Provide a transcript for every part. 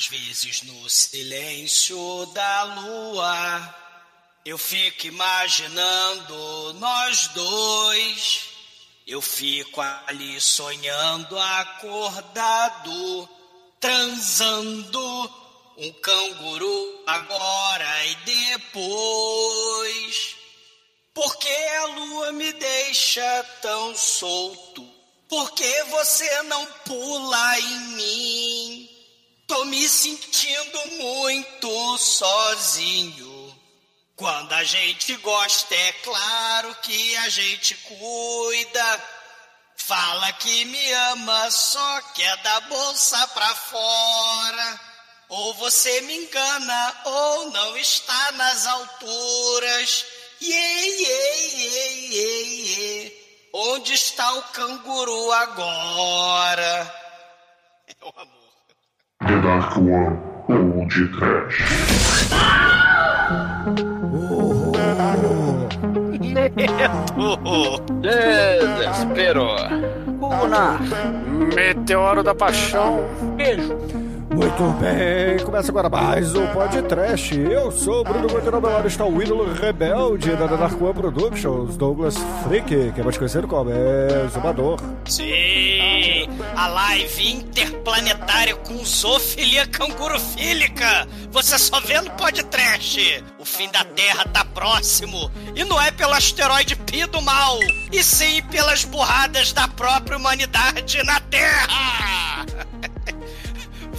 Às vezes no silêncio da lua, eu fico imaginando nós dois. Eu fico ali sonhando acordado, transando um canguru agora e depois. Por que a lua me deixa tão solto? Por que você não pula em mim? Tô me sentindo muito sozinho. Quando a gente gosta, é claro que a gente cuida. Fala que me ama, só quer da bolsa pra fora. Ou você me engana, ou não está nas alturas. Iê, iê, iê, iê, iê. Onde está o canguru agora? É o amor. Dark One ou de Trash. Desespero. Una. Meteoro da Paixão. Beijo. Muito bem, começa agora mais um podcast. Eu sou o Bruno meu lado está o ídolo rebelde da Dark One Productions, Douglas Freak, que é mais conhecido como Exumador. Sim, a live interplanetária com zoofilia cangurufílica. Você só vê no podcast. O fim da Terra tá próximo. E não é pelo asteroide Pi do mal, e sim pelas burradas da própria humanidade na Terra.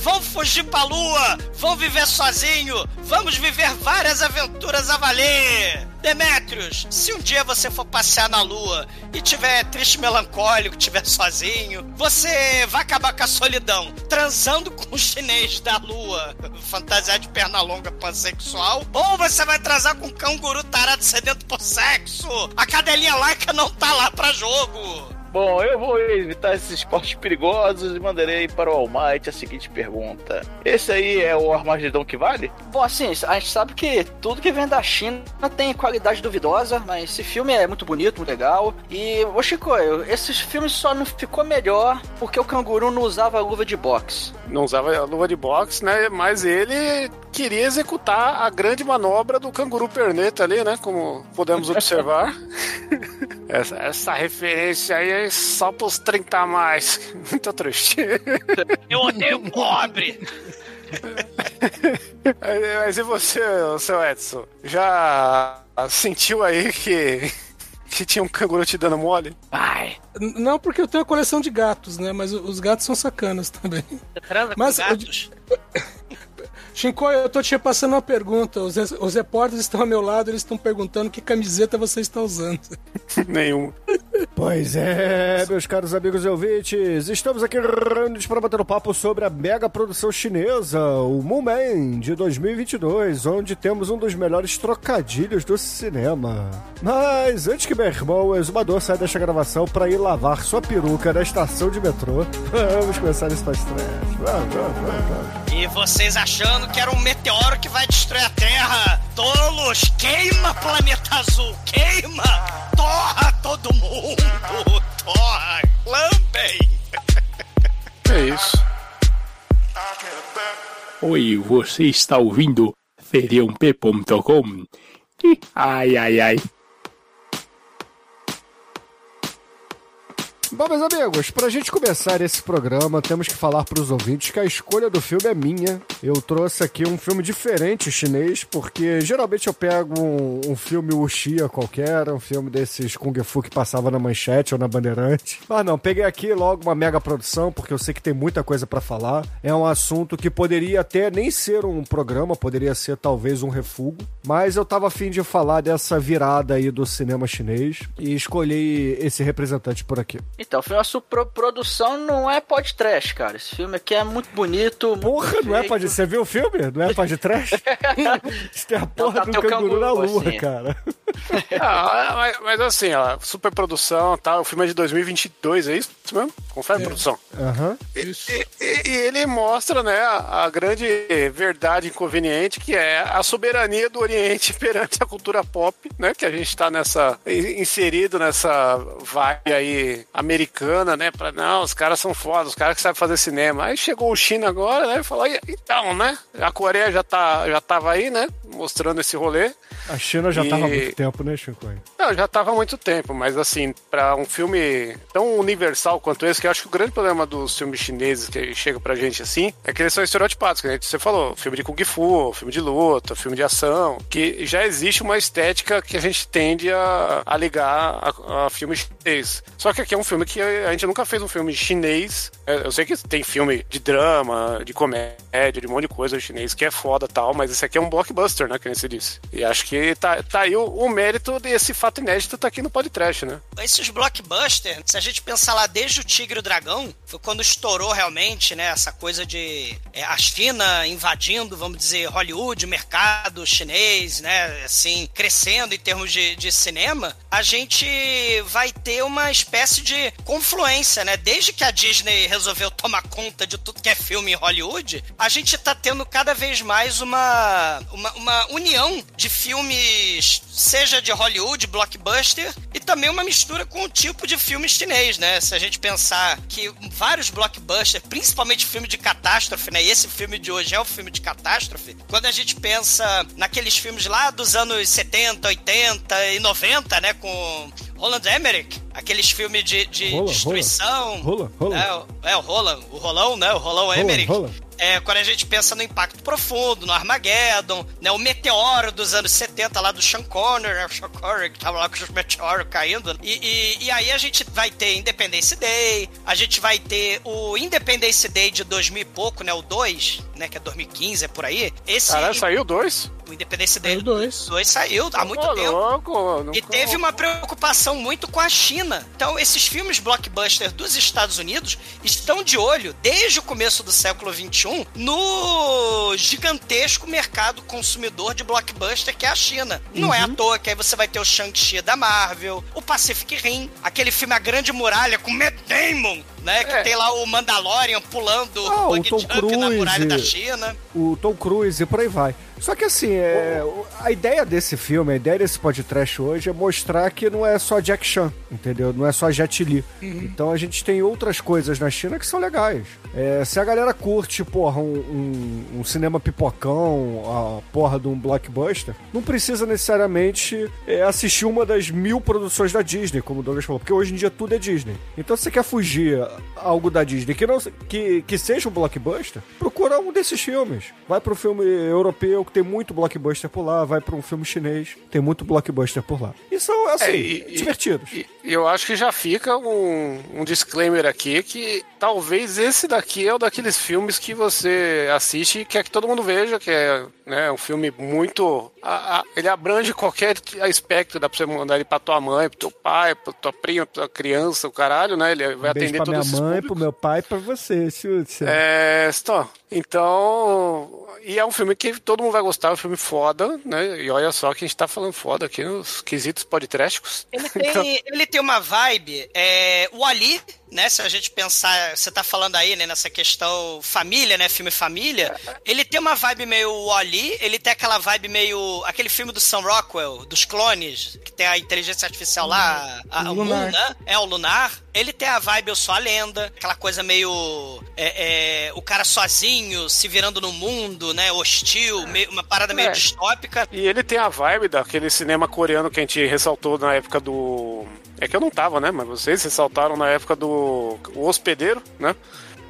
Vão fugir pra lua, vão viver sozinho, vamos viver várias aventuras a valer. Demetrius, se um dia você for passear na lua e tiver triste melancólico, tiver sozinho, você vai acabar com a solidão, transando com o chinês da lua, fantasiar de perna longa pansexual, ou você vai transar com um canguru tarado sedento por sexo. A cadelinha laica não tá lá pra jogo. Bom, eu vou evitar esses esportes perigosos e mandarei para o Almighty a seguinte pergunta: Esse aí é o Armagedon que vale? Bom, assim, a gente sabe que tudo que vem da China tem qualidade duvidosa, mas esse filme é muito bonito, muito legal. E, ô Chico, esse filme só não ficou melhor porque o canguru não usava luva de boxe. Não usava a luva de boxe, né? Mas ele queria executar a grande manobra do canguru perneta ali, né? Como podemos observar. essa, essa referência aí é só pros 30 a mais. Muito triste. Eu odeio pobre. Mas e você, seu Edson? Já sentiu aí que que tinha um canguru te dando mole? Ai. Não, porque eu tenho a coleção de gatos, né? Mas os gatos são sacanas também. Você transa Mas, com gatos? Shinko, eu tô te passando uma pergunta. Os, os repórteres estão ao meu lado, eles estão perguntando que camiseta você está usando. Nenhum. Pois é, meus caros amigos e ouvintes, estamos aqui reunidos para bater um papo sobre a mega produção chinesa, o Moomin, de 2022, onde temos um dos melhores trocadilhos do cinema. Mas antes que meu irmão, o exumador, saia desta gravação para ir lavar sua peruca na estação de metrô, vamos começar esse fast trash. Vamos, vamos, vamos, vamos. E vocês achando que era um meteoro que vai destruir a Terra? Tolos! Queima planeta azul! Queima! Torra todo mundo! Torra! Lambem! É isso. Oi, você está ouvindo feriump.com? Ai, ai, ai. Bom, meus amigos, pra gente começar esse programa, temos que falar pros ouvintes que a escolha do filme é minha. Eu trouxe aqui um filme diferente chinês, porque geralmente eu pego um, um filme wuxia qualquer, um filme desses Kung Fu que passava na manchete ou na bandeirante. Mas não, peguei aqui logo uma mega produção, porque eu sei que tem muita coisa pra falar. É um assunto que poderia até nem ser um programa, poderia ser talvez um refúgio, mas eu tava afim de falar dessa virada aí do cinema chinês e escolhi esse representante por aqui. Então, o filme, a sua pro- produção não é pod trash, cara. Esse filme aqui é muito bonito. muito Porra, não é perfeito. pra. Você viu o filme? Não é trash? Isso tem a porra tá, do o canguru, na canguru, lua, assim. cara. Ah, mas, mas assim, ó, superprodução e tal. O filme é de 2022, é isso mesmo? Confere, É. produção. Aham. Isso. E, e- e ele mostra, né, a, a grande verdade inconveniente que é a soberania do Oriente perante a cultura pop, né, que a gente tá nessa in- inserido nessa vibe aí americana, né, para não, os caras são foda, os caras que sabem fazer cinema. Aí chegou o China agora, né, e falou, "E- então, né, a Coreia já tá já tava aí, né, mostrando esse rolê. A China já E- tava há muito tempo, né, Chico? Não, já tava há muito tempo, mas assim, pra um filme tão universal quanto esse, que eu acho que o grande problema dos filmes chineses que chegam pra gente assim, é que eles são estereotipados, que a gente- você falou, filme de Kung Fu, filme de luta, filme de ação, que já existe uma estética que a gente tende a, a ligar a, a filme chinês. Só que aqui é um filme que a gente nunca fez um filme chinês. É, Eu sei que tem filme de drama, de comédia, de um monte de coisa chinês que é foda tal, mas esse aqui é um blockbuster, né, que nem você disse. E acho que tá, tá aí o, o mérito desse fato inédito tá aqui no podcast, né? Esses blockbusters, se a gente pensar lá desde o Tigre e o Dragão, foi quando estourou realmente, né, essa coisa de é, a China invadindo, vamos dizer, Hollywood, mercado chinês, né, assim, crescendo em termos de, de cinema, a gente vai ter uma espécie de confluência, né, desde que a Disney resolveu tomar conta de tudo que é filme em Hollywood, a gente tá tendo cada vez mais uma, uma, uma união de filmes, seja de Hollywood, blockbuster, e também uma mistura com o tipo de filme chinês, né? Se a gente pensar que vários blockbusters, principalmente filme de catástrofe, né? E esse filme de hoje é um filme de catástrofe. Quando a gente pensa naqueles filmes lá dos anos 70, 80 e 90, né? Com Roland Emmerich, aqueles filmes de, de Rola, destruição. rola, rola. É, o- é, o Roland, o Rolão, né? O Rolão Emmerich. É, quando a gente pensa no Impacto Profundo, no Armageddon, né, o meteoro dos anos 70 lá do Sean Connery, né, o Sean Connery que tava lá com os meteoros caindo. E, e, e aí a gente vai ter Independence Day, a gente vai ter o Independence Day de 2000 e pouco, né, o 2, né, que é 2015, é por aí. Esse, Caralho, saiu dois? o Independence Day Saiu dois. 2 saiu há muito Ô, tempo. louco, E teve uma preocupação muito com a China. Então, esses filmes blockbusters dos Estados Unidos estão de olho, desde o começo do século XXI, no gigantesco mercado consumidor de blockbuster que é a China. Não é à toa que aí você vai ter o Shang-Chi da Marvel, o Pacific Rim, aquele filme A Grande Muralha com Matt Damon, né? Que É. tem lá o Mandalorian pulando Ah, o bug Tom jump na muralha da Cruise. China. o Tom Cruise e por aí vai. Só que assim, é, a ideia desse filme, a ideia desse podcast hoje é mostrar que não é só Jack Chan, entendeu? Não é só Jet Li. Então a gente tem outras coisas na China que são legais. É, se a galera curte, porra, um, um- um cinema pipocão, a porra de um blockbuster, não precisa necessariamente é, assistir uma das mil produções da Disney, como o Douglas falou, porque hoje em dia tudo é Disney. Então se você quer fugir algo da Disney que, não, que, que seja um blockbuster, procura um desses filmes. Vai pro filme europeu, que tem muito blockbuster por lá, vai pra um filme chinês, tem muito blockbuster por lá. E são, assim, É, e- divertidos. E e eu acho que já fica um, um disclaimer aqui que talvez esse daqui é o daqueles filmes que você assiste e quer que todo mundo veja, que é né, um filme muito. a- a- ele abrange qualquer aspecto, dá pra você mandar ele pra tua mãe, pro teu pai, pra tua prima, pra tua criança, o caralho, né? Ele vai Um atender pra minha todos esses mãe, públicos. pro meu pai e pra você, Silvio. É, Stó. Então, e é um filme que todo mundo vai gostar, é um filme foda, né? E olha só que a gente tá falando foda aqui nos quesitos podtrésticos. Ele tem, ele tem uma vibe. É, o Ali, né? Se a gente pensar, você tá falando aí, né, nessa questão família, né? Filme família. Ele tem uma vibe meio Ali, ele tem aquela vibe meio. aquele filme do Sam Rockwell, dos clones, que tem a inteligência artificial lá, a, O o Moon, Lunar. né? É o Lunar. Ele tem a vibe Eu Sou a Lenda, aquela coisa meio. é, é, o cara sozinho, se virando no mundo, né? Hostil, meio- uma parada meio É. distópica. E ele tem a vibe daquele cinema coreano que a gente ressaltou na época do. É que eu não tava, né? Mas vocês ressaltaram na época do O Hospedeiro, né?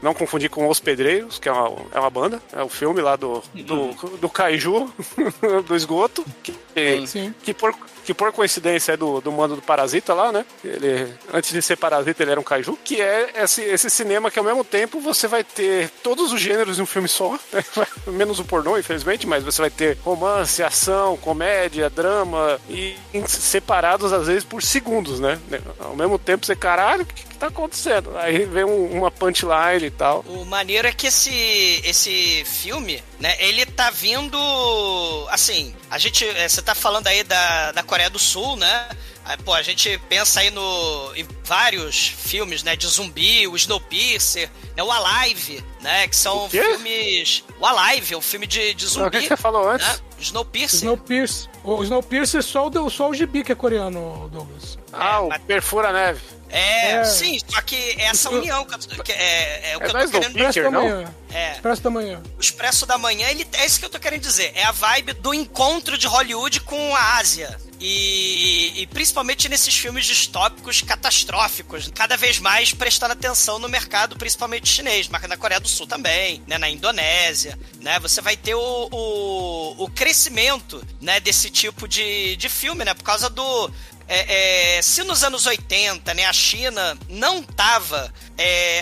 Não confundir com Os Pedreiros, que é uma, é uma banda. É o filme lá do, do, do Kaiju, do esgoto. Que, Sim. que, por, que por coincidência é do, do mando do Parasita lá, né? Ele, antes de ser Parasita, ele era um Kaiju. Que é esse, esse cinema que ao mesmo tempo você vai ter todos os gêneros em um filme só, né? menos o pornô, infelizmente, mas você vai ter romance, ação, comédia, drama, e separados às vezes por segundos, né? Ao mesmo tempo você, caralho, o que, que tá acontecendo? Aí vem um- uma punchline e tal. O maneiro é que esse, esse filme, né, ele tá vindo. Assim, a gente. eh, Você tá falando aí da, da Coreia do Sul, né? Aí, Pô, a gente pensa aí no, em vários filmes, né, de zumbi, o Snowpiercer, né, o Alive, né, que são O filmes... O Alive, é um filme de, de Não, zumbi. o que você falou antes? né? Snowpiercer. Snowpiercer. O Snowpiercer é só o, só o gibi que é coreano, Douglas. Ah, o mas- Perfura Neve. É, É. sim, só que é essa união que, eu- que é, é o É que eu tô do querendo... Peter, Expresso da manhã. É, Expresso da manhã. o Expresso da Manhã, ele, é isso que eu tô querendo dizer. É a vibe do encontro de Hollywood com a Ásia. E, e principalmente nesses filmes distópicos catastróficos. Cada vez mais prestando atenção no mercado, principalmente chinês, mas na Coreia do Sul também, né? Na Indonésia, né? Você vai ter o, o, o crescimento, né? Desse tipo de, de filme, né? Por causa do... É, é, se nos anos 80, né, a China não estava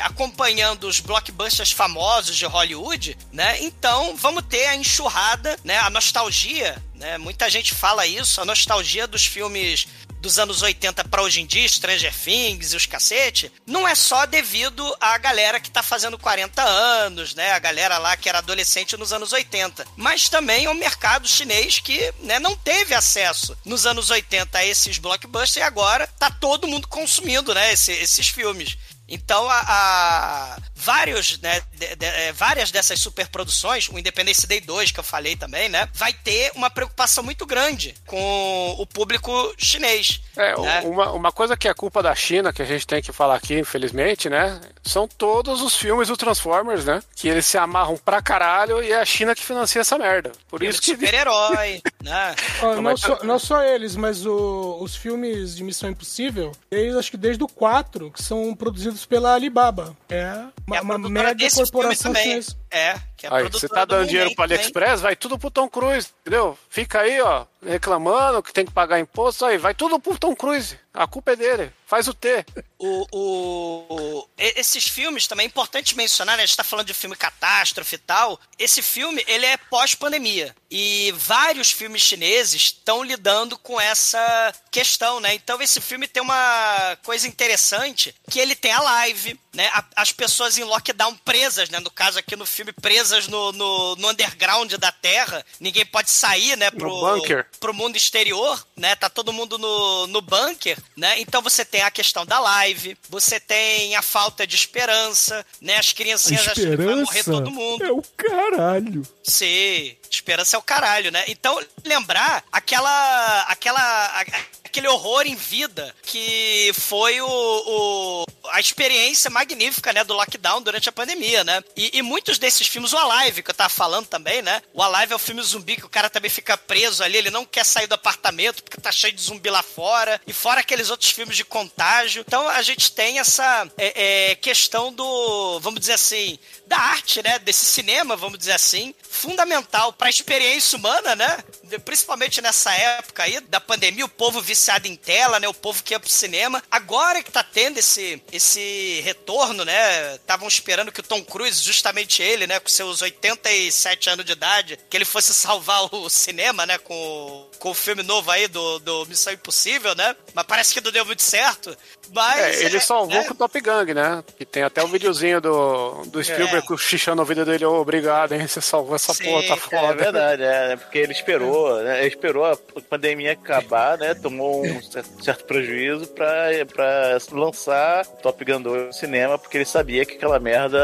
acompanhando os blockbusters famosos de Hollywood, né, então vamos ter a enxurrada, né, a nostalgia, né, muita gente fala isso, a nostalgia dos filmes dos anos 80 para hoje em dia, Stranger Things e os cacete, não é só devido à galera que tá fazendo 40 anos, né? A galera lá que era adolescente nos anos 80. Mas também ao mercado chinês que né, não teve acesso nos anos 80 a esses blockbusters e agora tá todo mundo consumindo, né? esse- esses filmes. Então, a, a- vários, né, de- de- é, várias dessas superproduções, o Independence Day 2, que eu falei também, né, vai ter uma preocupação muito grande com o público chinês. É, né? uma, uma coisa que é culpa da China, que a gente tem que falar aqui, infelizmente, né? São todos os filmes do Transformers, né? Que eles se amarram pra caralho e é a China que financia essa merda. Por isso que. super-herói, né? Ó, Não, só, não só eles, mas o- os filmes de Missão Impossível, desde, acho que desde o 4, que são produzidos pela Alibaba. É uma, É uma mega corporação chinesa. É, que é Aí, você tá do dando dinheiro também. AliExpress, vai tudo pro Tom Cruise, entendeu? Fica aí, ó, reclamando que tem que pagar imposto, aí, vai tudo pro Tom Cruise. A culpa é dele. Faz o T. O, o- esses filmes também é importante mencionar, né? A gente tá falando de filme catástrofe e tal. Esse filme, ele é pós-pandemia. E vários filmes chineses estão lidando com essa questão, né? Então esse filme tem uma coisa interessante, que ele tem a live, né? As pessoas em lockdown presas, né? No caso aqui no filme, presas no, no, no underground da Terra. Ninguém pode sair, né? Pro, bunker. pro mundo exterior, né? Tá todo mundo no, no bunker, né? Então você tem a questão da live, você tem a falta de esperança, né? As criancinhas achando que vai morrer todo mundo. é o caralho. Sim, esperança é o caralho, né? Então, lembrar aquela. aquela. aquele horror em vida que foi o, o- a experiência magnífica, né, do lockdown durante a pandemia, né? E, e muitos desses filmes, o Alive, que eu tava falando também, né? O Alive é o filme zumbi que o cara também fica preso ali, ele não quer sair do apartamento porque tá cheio de zumbi lá fora, e fora aqueles outros filmes de contágio. Então a gente tem essa é, é, questão do, vamos dizer assim, da arte, né? Desse cinema, vamos dizer assim, fundamental para a experiência humana, né? Principalmente nessa época aí da pandemia, o povo viciado em tela, né? O povo que ia pro cinema. Agora que tá tendo esse, esse retorno, né? Estavam esperando que o Tom Cruise, justamente ele, né? Com seus 87 anos de idade, que ele fosse salvar o cinema, né? Com, com o filme novo aí do, do Missão Impossível, né? Mas parece que não deu muito certo. Mas. É, ele é- salvou é- com o Top Gang, né? Que tem até o videozinho do, do Spielberg com o xixão no vídeo dele. Ô, obrigado, hein? Você salvou essa Sim, porra, tá É foda. verdade, é, porque ele esperou, né? Ele esperou a pandemia acabar, né? Tomou um certo, certo prejuízo pra, pra lançar Top Gun 2 no cinema, porque ele sabia que aquela merda,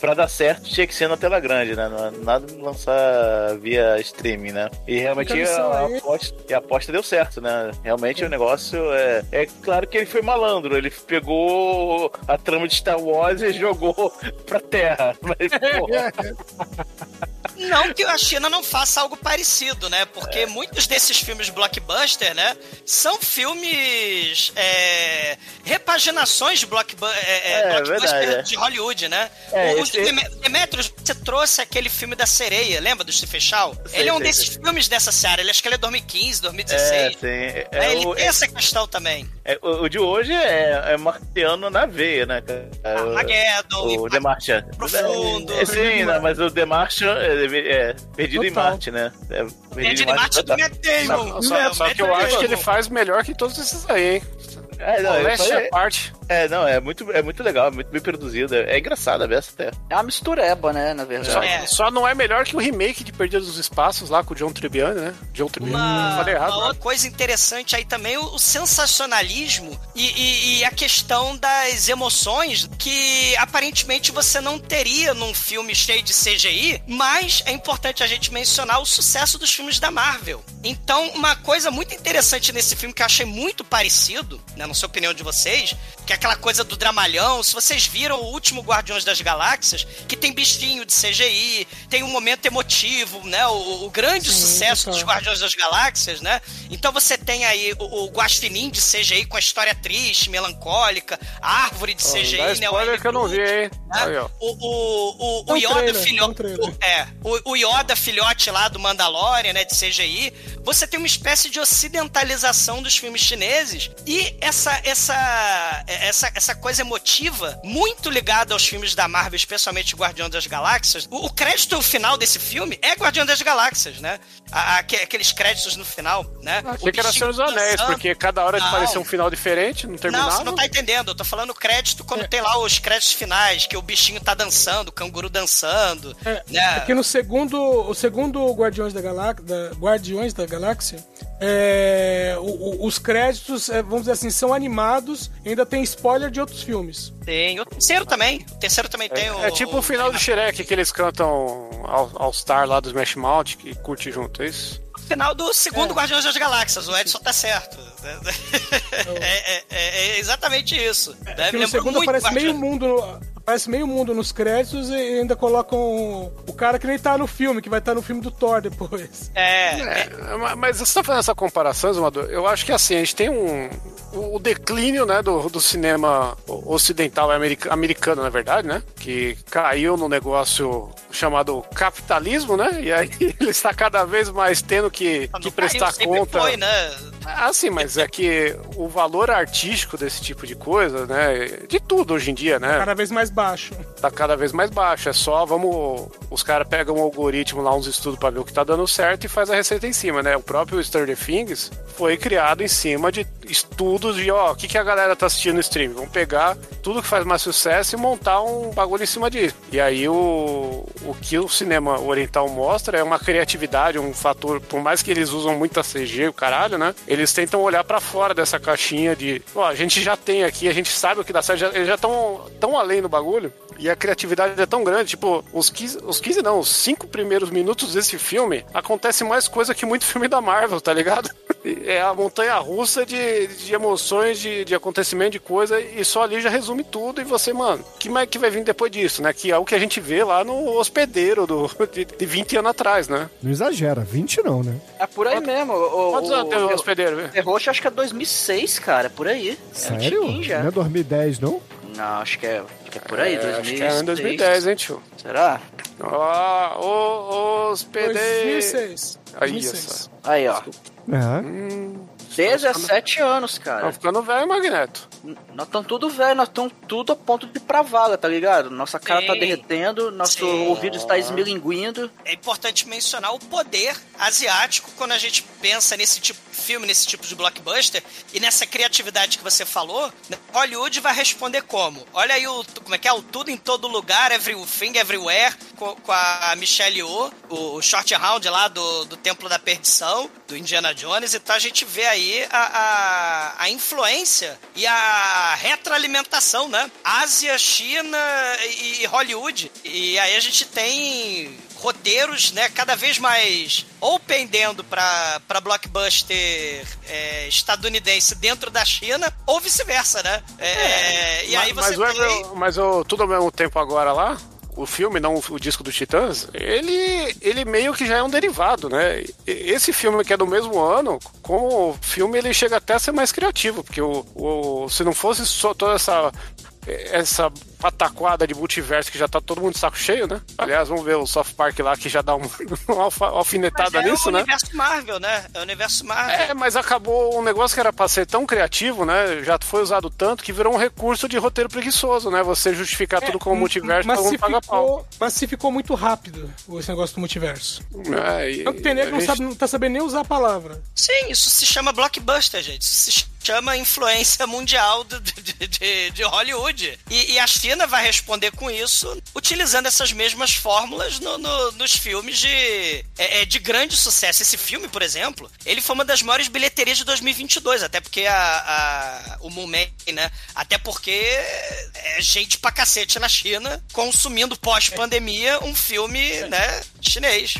pra dar certo, tinha que ser na tela grande, né? Nada de lançar via streaming, né? E realmente a a, aposta, a aposta deu certo, né? Realmente o negócio é. É claro que ele foi malandro, ele pegou a trama de Star Wars e jogou pra terra. Mas, porra, Não que a China não faça algo parecido, né? Porque É. muitos desses filmes blockbuster, né? São filmes. É, repaginações de blockbu é, é, É, blockbuster verdade, é. de Hollywood, né? É, o, o esse- Deme- Demetrius, você trouxe aquele filme da sereia, lembra do Stephen Chow? Sei, ele é um sei, desses sei. filmes dessa série. Ele acho que ele é 2015, é, 2016. sim. É, É, ele o, tem essa questão também. é- o- o de hoje é, é marciano na veia, né? É, o- Armageddon, O The Martian. Profundo. É, sim, né, mas o The Martian é, é perdido em Total. Marte, né? É, Perdido em Marte é do. Matt Damon. Só, É, só Matt que eu acho que ele faz melhor que todos esses aí, hein? É, não, Moléstia à parte. é, não, é muito, é muito legal, é muito bem produzido. É engraçado a beça até. É uma mistureba, né, na Só, verdade. É. só não é melhor que o remake de Perdidos dos Espaços lá com o John Tribbiani, né? John Tribbiani. Uma, Falei errado. uma né? outra coisa interessante aí também, o, o sensacionalismo e, e- e a questão das emoções que aparentemente você não teria num filme cheio de CGI, mas é importante a gente mencionar o sucesso dos filmes da Marvel. Então, uma coisa muito interessante nesse filme que eu achei muito parecido, né, não sei a opinião de vocês, que é aquela coisa do dramalhão. Se vocês viram o último Guardiões das Galáxias, que tem bichinho de CGI, tem um momento emotivo, né? O, o grande Sim, sucesso dos Guardiões das Galáxias, né? Então você tem aí o, o Guaxinim de CGI com a história triste, melancólica, a árvore de CGI, dá né? spoiler o que eu não vi, hein? né? O, o, o, o Tem um Yoda trailer, filhote. trailer. é, o, o Yoda filhote lá do Mandalorian, né? De CGI. Você tem uma espécie de ocidentalização dos filmes chineses e essa, essa, essa, essa coisa emotiva, muito ligada aos filmes da Marvel, especialmente Guardião das Galáxias. O, o crédito final desse filme é Guardião das Galáxias, né? A- a- aque- aqueles créditos no final, né? Achei O que era Senhor dos Anéis, dançando. porque cada hora Não. parecia um final diferente, não Não, terminava. você não tá entendendo. Eu tô falando crédito quando tem lá os créditos finais, que o bichinho tá dançando, o canguru dançando. É, né? é que no segundo, o segundo Guardiões da, Galá da, Guardiões da Galáxia, é, o- o- os créditos, é, vamos dizer assim, são animados e ainda tem spoiler de outros filmes. Tem o terceiro também. O terceiro também tem o. É tipo o final do Shrek, que eles cantam All, All Star lá do Smash Mouth, que curte junto, é isso? o final do segundo É. Guardiões das Galáxias. O Edson tá certo. É, é- é- é exatamente isso. né? Que no Lembrou segundo muito aparece meio mundo no- Aparece meio mundo nos créditos e ainda colocam o, o cara que nem tá no filme, que vai estar no filme do Thor depois. É, É, ma- mas você tá fazendo essa comparação, Zumador? Eu acho que assim, a gente tem um. O declínio né, do, do cinema ocidental e america- americano, na verdade, né? Que caiu no negócio chamado capitalismo, né? E aí ele está cada vez mais tendo que, não que prestar conta. Foi, né? Ah, sim, mas é que o valor artístico desse tipo de coisa, né? De tudo hoje em dia, né? Cada vez mais baixo. tá cada vez mais baixo. É só, vamos. Os caras pegam um algoritmo lá, uns estudos pra ver o que tá dando certo e faz a receita em cima, né? O próprio Stranger Things foi criado em cima de estudos de, ó, o que, que a galera tá assistindo no stream. Vamos pegar tudo que faz mais sucesso e montar um bagulho em cima disso. E aí o, o que o cinema oriental mostra é uma criatividade, um fator, por mais que eles usam muita CG, o caralho, né? Eles tentam olhar pra fora dessa caixinha de, ó, a gente já tem aqui, a gente sabe o que dá certo, já- eles já estão tão além do bagulho. E a criatividade é tão grande, tipo, os 15, os 15 não, os 5 primeiros minutos desse filme acontece mais coisa que muito filme da Marvel, tá ligado? É a montanha russa de, de emoções, de, de acontecimento, de coisa, e só ali já resume tudo. E você, mano, que mais que vai vir depois disso, né? Que é o que a gente vê lá no hospedeiro do, de, de 20 anos atrás, né? Não exagera, 20 não, né? É por aí mesmo. O, Quantos o, anos tem o o, hospedeiro? velho? Terror acho que é 2006, cara, por aí. É Sério? já. Não é 2010, não? Não, acho que é, acho que é por aí, É, 2006. acho que é em 2010, hein, tio? Será? Ó, o hospedeiro. 2006. Aí, 2006. essa. Aí, ó. É. 17 anos, Tá cara. ficando velho, Magneto. N- Nós estamos tudo velho, nós estamos tudo a ponto de ir pra vala, tá ligado? Nossa cara tá Sim. derretendo, nosso Sim. ouvido está esmilinguindo. é importante mencionar o poder asiático quando a gente pensa nesse tipo de filme, nesse tipo de blockbuster e nessa criatividade que você falou. né? Hollywood vai responder como? Olha aí o como é que é o tudo em todo lugar, everything everywhere com, com a Michelle Yeoh, o, o short round lá do, do Templo da Perdição, do Indiana Jones. Então a gente vê aí a, a, a influência e a retroalimentação, né? Ásia, China e, e Hollywood. E aí a gente tem roteiros, né, cada vez mais ou pendendo pra, pra blockbuster é, estadunidense dentro da China, ou vice-versa, né? É, e aí mas, você mas, tem... Mas o Tudo ao mesmo tempo agora lá, o filme, não o disco dos Titãs, ele, ele meio que já é um derivado, né? Esse filme que é do mesmo ano, como o filme, ele chega até a ser mais criativo, porque o, o, se não fosse só toda essa essa pataquada de multiverso que já tá todo mundo de saco cheio, né? Aliás, vamos ver o South Park lá que já dá um, uma Mas alfinetada é nisso, o né? universo Marvel, né? É o universo Marvel. É, mas acabou um negócio que era pra ser tão criativo, né? Já foi usado tanto que virou um recurso de roteiro preguiçoso, né? Você justificar tudo como multiverso, todo mundo paga pau. ficou, mas se ficou muito rápido esse negócio do multiverso. É, e- Tanto que tem não, gente- sabe, não tá sabendo nem usar a palavra. Sim, isso se chama blockbuster, gente. Isso se chama influência mundial de, de, de, de Hollywood. E, e, a China vai responder com isso, utilizando essas mesmas fórmulas no, no, nos filmes de, é, é, de grande sucesso. Esse filme, por exemplo, ele foi uma das maiores bilheterias de 2022, até porque a, a o Mumen, né? Até porque é gente pra cacete na China consumindo pós-pandemia um filme, né, chinês.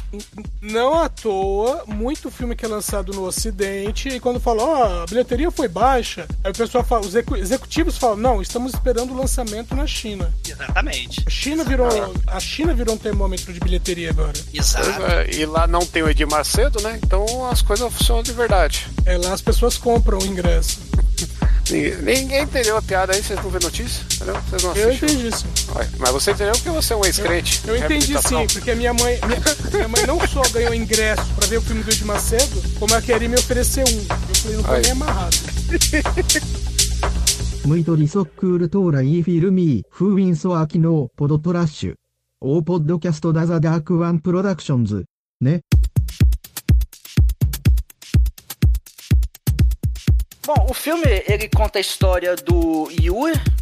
Não à toa, muito filme que é lançado no Ocidente, e quando fala, ó, oh, a bilheteria foi baixa, aí o pessoal fala, os executivos falam, não, estamos esperando o lançamento na China. Exatamente. A China virou, a China virou um termômetro de bilheteria agora. Exato. É, e lá não tem o Edir Macedo, né? Então as coisas funcionam de verdade. É, lá as pessoas compram o ingresso. Ninguém, entendeu a piada aí, vocês não vê notícia? Entendeu? Vocês não eu entendi sim. Mas você entendeu porque você é um ex-crente. Eu, eu entendi sim, porque a minha mãe, minha, minha, mãe não só ganhou ingresso pra ver o filme do Ed Macedo, como ela queria me oferecer um. Eu falei, não tô nem amarrado. ムイトリソックールトーライフィルミー、フーウィンソアキノー、ポドトラッシュ。オーポッドキャストダザダークワンプロダクションズ。ね。Bom, o filme ele conta a história do Yu,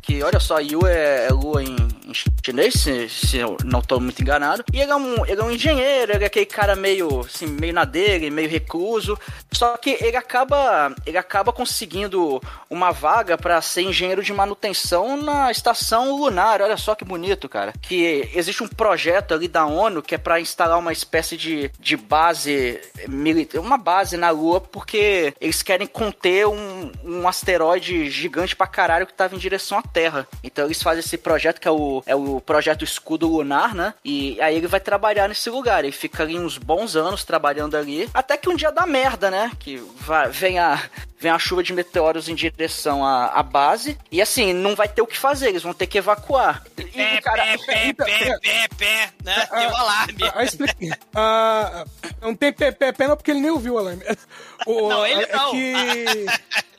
que olha só, Yu é, é lua em, em chinês, se, se, eu não estou muito enganado. E ele é, um, ele é um engenheiro, ele é aquele cara meio, assim, meio na dele, meio recluso. Só que ele acaba, ele acaba conseguindo uma vaga para ser engenheiro de manutenção na estação lunar. Olha só que bonito, cara. Que existe um projeto ali da ONU que é para instalar uma espécie de, de base militar, uma base na Lua, porque eles querem conter um um, asteroide gigante pra caralho que tava em direção à Terra. Então eles fazem esse projeto que é o, é o projeto Escudo Lunar, né? E aí ele vai trabalhar nesse lugar. Ele fica ali uns bons anos trabalhando ali. Até que um dia dá merda, né? Que vai, vem a, vem a chuva de meteoros em direção à, à, base. E assim, não vai ter o que fazer, eles vão ter que evacuar. E, pé, cara, pé, pé, pé, pé, pé, né? Tem o alarme. Ah, não tem pé, pé, pé, não, porque ele nem ouviu o alarme. O, não, ele é não. Que...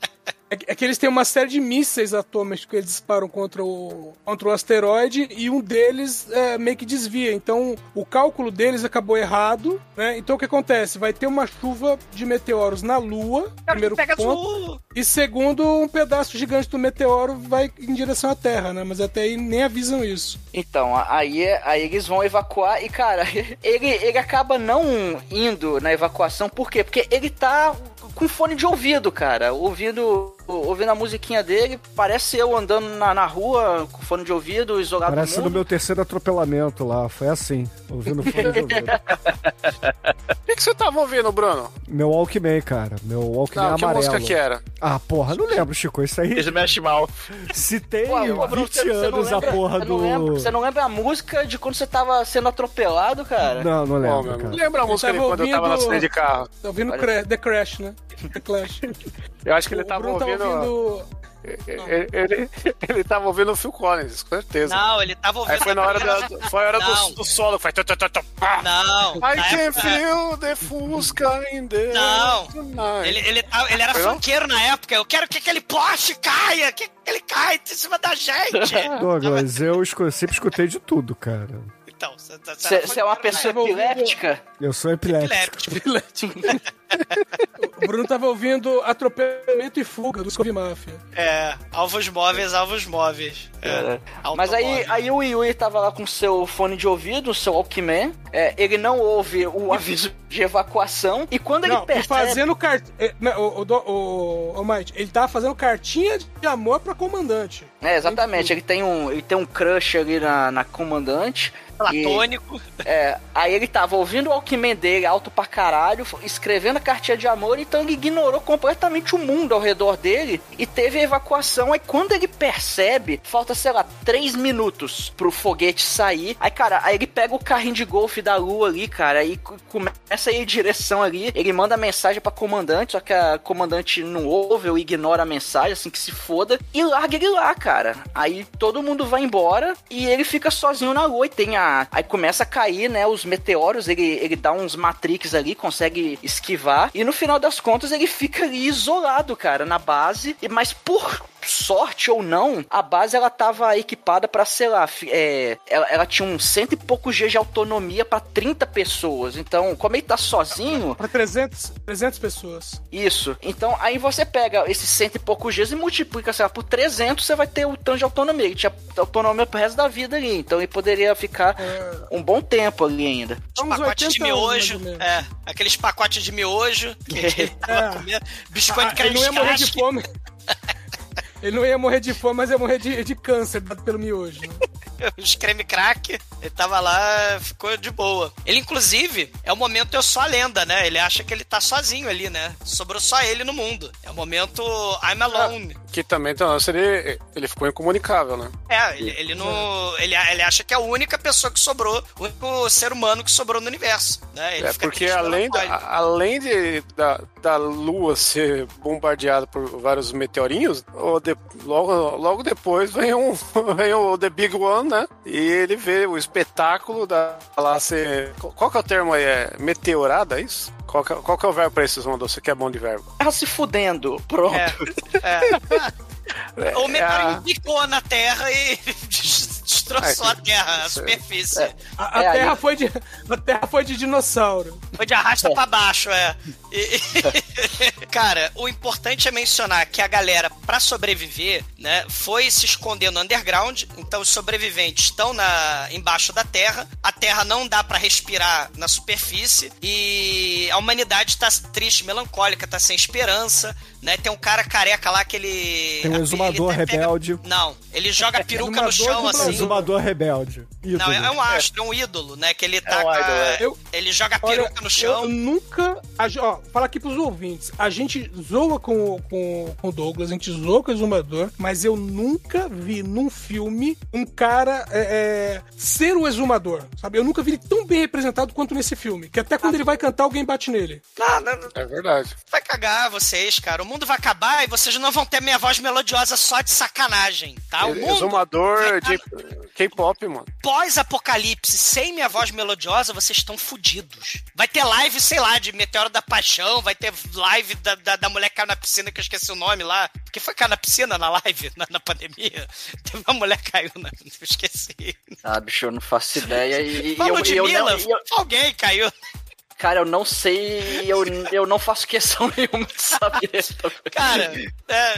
É, é que eles têm uma série de mísseis atômicos que eles disparam contra o, contra o asteroide e um deles é, meio que desvia. Então o cálculo deles acabou errado, né? Então o que acontece? Vai ter uma chuva de meteoros na Lua, primeiro ponto. E segundo, um pedaço gigante do meteoro vai em direção à Terra, né? Mas até aí nem avisam isso. Então, aí, aí eles vão evacuar e, cara, ele, ele acaba não indo na evacuação, por quê? Porque ele tá com fone de ouvido, cara, ouvindo ouvindo a musiquinha dele, parece eu andando na, na rua com fone de ouvido, isolado Parece no meu terceiro atropelamento lá, foi assim, ouvindo fone de ouvido. O que, que você tava ouvindo, Bruno? Meu Walkman, cara, meu Walkman não, amarelo. que música que era? Ah, porra, não lembro, Chico, isso aí... Smash Mouth. Se tem Pô, 20 você, anos você lembra, a porra do... Não lembra, você não lembra a música de quando você tava sendo atropelado, cara? Não, não lembro, cara. Lembra a música de quando ouvindo... eu tava no acidente de carro? Tá ouvindo Olha. The Crash, né? The Clash. Eu acho que ele tava ouvindo... Tá ouvindo... Ele, ele, ele tava ouvindo o Phil Collins, com certeza. Não, ele tava ouvindo. Aí foi na hora, da, foi a hora do, do, solo, foi. Não. I can época... feel the Fusca in the Não. Ele, ele, ele era funkeiro na época. Eu quero que aquele poste caia, que ele caia em cima da gente. Douglas, eu sempre escutei de tudo, cara. Então, você tá, é uma pessoa epiléptica? Eu sou epiléptico. Epiléptico. o Bruno tava ouvindo atropelamento e fuga do Scooby Mafia. É, alvos móveis, alvos móveis. É. É. Mas aí, aí o Yui tava lá com seu fone de ouvido, o seu Walkman. É, ele não ouve o aviso de evacuação. E quando não, ele percebe. fazendo cart... É, o, o, o, o Might, ele tava fazendo cartinha de amor pra comandante. É, exatamente. Ele tem um, ele tem um crush ali na, na comandante. Platônico. E, é, aí ele tava ouvindo o Walkman dele alto pra caralho, escrevendo a cartinha de amor, então ele ignorou completamente o mundo ao redor dele e teve a evacuação. Aí quando ele percebe, falta, sei lá, três minutos pro foguete sair. Aí, cara, aí ele pega o carrinho de golfe da lua ali, cara, e começa a ir em direção ali. Ele manda mensagem pra comandante, só que a comandante não ouve ou ignora a mensagem, assim que se foda, e larga ele lá, cara. Aí todo mundo vai embora e ele fica sozinho na lua e tem a Aí começa a cair, né, os meteoros, ele, ele dá uns matrix ali, consegue esquivar, e no final das contas ele fica ali isolado, cara, na base, mas por sorte ou não, a base ela tava equipada pra, sei lá, é, ela, ela tinha um cento e poucos dias de autonomia pra 30 pessoas. Então, como ele tá sozinho, Pra 300, 300 pessoas. isso. Então, aí você pega esses cento e poucos dias e multiplica, sei lá, por 300, você vai ter o tanto de autonomia. Ele tinha autonomia pro resto da vida ali. Então, ele poderia ficar um bom tempo ali ainda. Uns Pacotes de 80 anos, miojo. É, aqueles pacotes de miojo que ele tava É. comendo. Biscoito Ah, ele não ia morrer de fome. Ele não ia morrer de fome, mas ia morrer de, de câncer dado pelo miojo. né? os creme crack, ele tava lá, ficou de boa. Ele, inclusive, é o momento eu sou a lenda, né? Ele acha que ele tá sozinho ali, né? Sobrou só ele no mundo. É o momento I'm alone. Que também, então, ele, ele ficou incomunicável, né? É, ele, ele não. Ele, ele acha que é a única pessoa que sobrou, o único ser humano que sobrou no universo. Né? Ele É fica porque além, da, além de, da, da Lua ser bombardeada por vários meteorinhos, o de- logo, logo depois vem, um, vem o The Big One, né? E ele vê o espetáculo da lá ser. Qual que é o termo aí? É meteorada, é isso? Qual que, é- qual que é o verbo pra isso, Zondô? Você que é bom de verbo. Tava se fudendo. Pronto. É. O É, meteorinho a- picou na Terra e destroçou É, a Terra, a é- superfície. A, a É, terra aí- foi de, a terra foi de dinossauro. Foi de arrasta pra baixo, é. E- e- Cara, o importante é mencionar que a galera, pra sobreviver, né, foi se esconder no underground. Então os sobreviventes estão na, embaixo da terra. A terra não dá pra respirar na superfície. E a humanidade tá triste, melancólica, tá sem esperança. Né? Tem um cara careca lá que ele. Tem um ele exumador pega- rebelde. Não, ele joga a peruca no chão do assim. Exumador rebelde. Não, é, Ídolo. é um astro, é um ídolo, né? Que ele tá. um com a- idol, é. Eu- Ele joga a Olha, peruca no chão. eu nunca. ó, fala aqui pros ouvintes. A gente zoa com, o- com, com o Douglas, a gente zoa com o Exumador, mas eu nunca vi num filme um cara é, é, ser o Exumador, sabe? Eu nunca vi ele tão bem representado quanto nesse filme. Que até quando ele vai cantar, alguém bate nele. Não, não, não. É verdade. Vai cagar vocês, cara. O mundo vai acabar e vocês não vão ter minha voz melodiosa só de sacanagem, tá? O mundo Exumador de K-pop, mano. pós-apocalipse sem minha voz melodiosa, vocês estão fudidos. Vai ter live, sei lá, de Meteoro da Paixão, vai ter live da, da, da mulher que caiu na piscina, que eu esqueci o nome lá. Que foi cair na piscina na live, na, na pandemia? Teve uma mulher que caiu na... Eu esqueci. Ah, bicho, eu não faço ideia. E, e eu, e eu, não, e eu- Alguém caiu. Cara, eu não sei. Eu, eu não faço questão nenhuma de saber. Cara, é,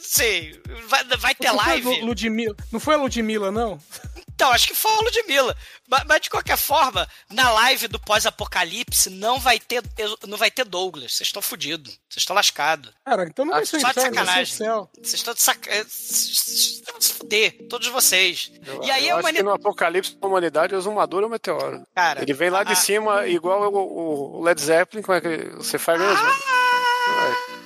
sei, vai, vai ter a live. Lu- Ludmilla, não foi a Ludmilla, não? Então, acho que foi a Ludmilla. Mas, mas, de qualquer forma, na live do pós-apocalipse não vai ter não vai ter Douglas. Vocês estão fodidos. Vocês estão lascados. Cara, então não vai ser Só de sacanagem. Vocês estão de sac... é, Vocês vão se fuder. Todos vocês. Eu, e aí eu a acho que humanidade. no apocalipse da humanidade, o exumador é o meteoro. Cara, Ele vem lá de ah, cima, igual o, o Led Zeppelin, como é que você faz mesmo? Ah!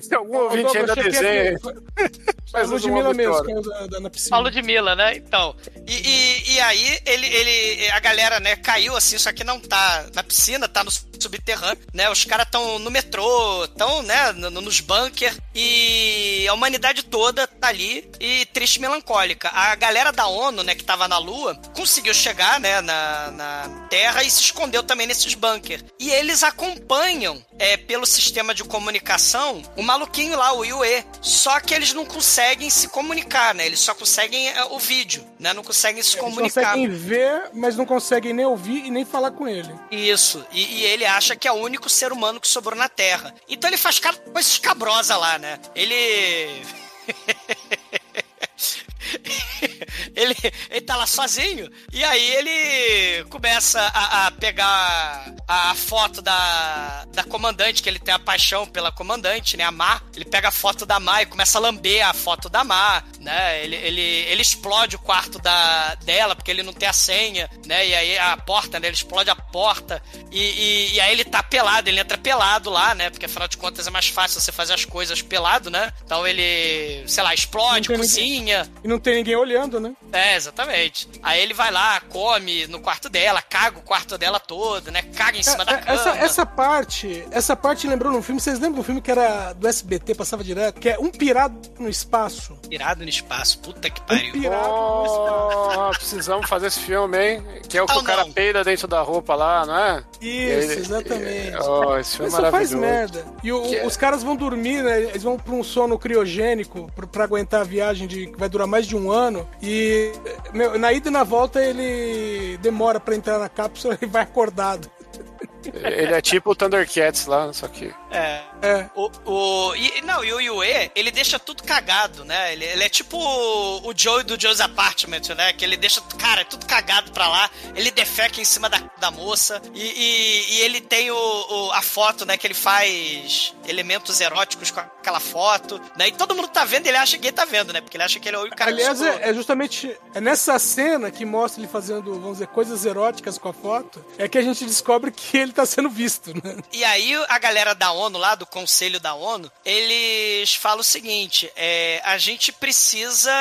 Se algum ouvinte ainda desenha, faz A uso Ludmilla mesmo, caiu da, da, na piscina. Paulo de Mila, né? Então. E, e, e aí, ele, ele. A galera, né, caiu assim, só que não tá na piscina, tá no subterrâneo, né? Os caras estão no metrô, estão, né, no- nos bunker. E a humanidade toda tá ali e triste e melancólica. A galera da ONU, né, que tava na Lua, conseguiu chegar, né, na, na Terra e se escondeu também nesses bunker. E eles acompanham, é, pelo sistema de comunicação, o maluquinho lá, o Yue. Só que eles não conseguem se comunicar, né? Eles só conseguem é, o vídeo, né? Não conseguem se Eles comunicar. conseguem ver, mas não conseguem nem ouvir e nem falar com ele. Isso. E, e ele acha que é o único ser humano que sobrou na Terra. Então ele faz ca- coisa escabrosa lá, né? Ele. ele, ele tá lá sozinho. E aí ele começa a, a pegar a, a foto da, da comandante, que ele tem a paixão pela comandante, né? A Mar. Ele pega a foto da Mar e começa a lamber a foto da Mar, né? Ele, ele, ele explode o quarto da, dela, porque ele não tem a senha, né? E aí a porta, né? Ele explode a porta. E, e, e aí ele tá pelado, ele entra pelado lá, né? Porque afinal de contas é mais fácil você fazer as coisas pelado, né? Então ele, sei lá, explode, cozinha. E não tem ninguém olhando, né? É, exatamente. Aí ele vai lá, come no quarto dela, caga o quarto dela todo, né? Caga em cima da É, cama. essa, essa parte, essa parte lembrou num filme, vocês lembram um filme que era do SBT, passava direto, que é Um Pirado no Espaço. Pirado no espaço, puta que pariu. pirado no espaço. Oh, precisamos fazer esse filme, hein? Que é o que Não, o cara não. peida dentro da roupa lá, não é? Isso, Ele- exatamente. Oh, esse filme Isso é só faz maravilhoso. merda. E o- Que é- os caras vão dormir, né? Eles vão pra um sono criogênico pra, pra aguentar a viagem de, que vai durar mais de um ano. E meu, na ida e na volta ele demora pra entrar na cápsula e vai acordado. Ele é tipo o Thundercats lá, só que. É. É. O, o, e, não, e o Yue, ele deixa tudo cagado, né? Ele, ele é tipo o, o Joey do Joe's Apartment, né? Que ele deixa, cara, tudo cagado pra lá. Ele defeca em cima da, da moça. E, e, e ele tem o, o- a foto, né? Que ele faz elementos eróticos com aquela foto, né? E todo mundo tá vendo, ele acha que ele tá vendo, né? Porque ele acha que ele é o cara Aliás, que é, é justamente é nessa cena que mostra ele fazendo, vamos dizer, coisas eróticas com a foto, é que a gente descobre que ele tá sendo visto, né? E aí a galera da ONU lá, do Conselho da ONU, eles falam o seguinte: é, a gente precisa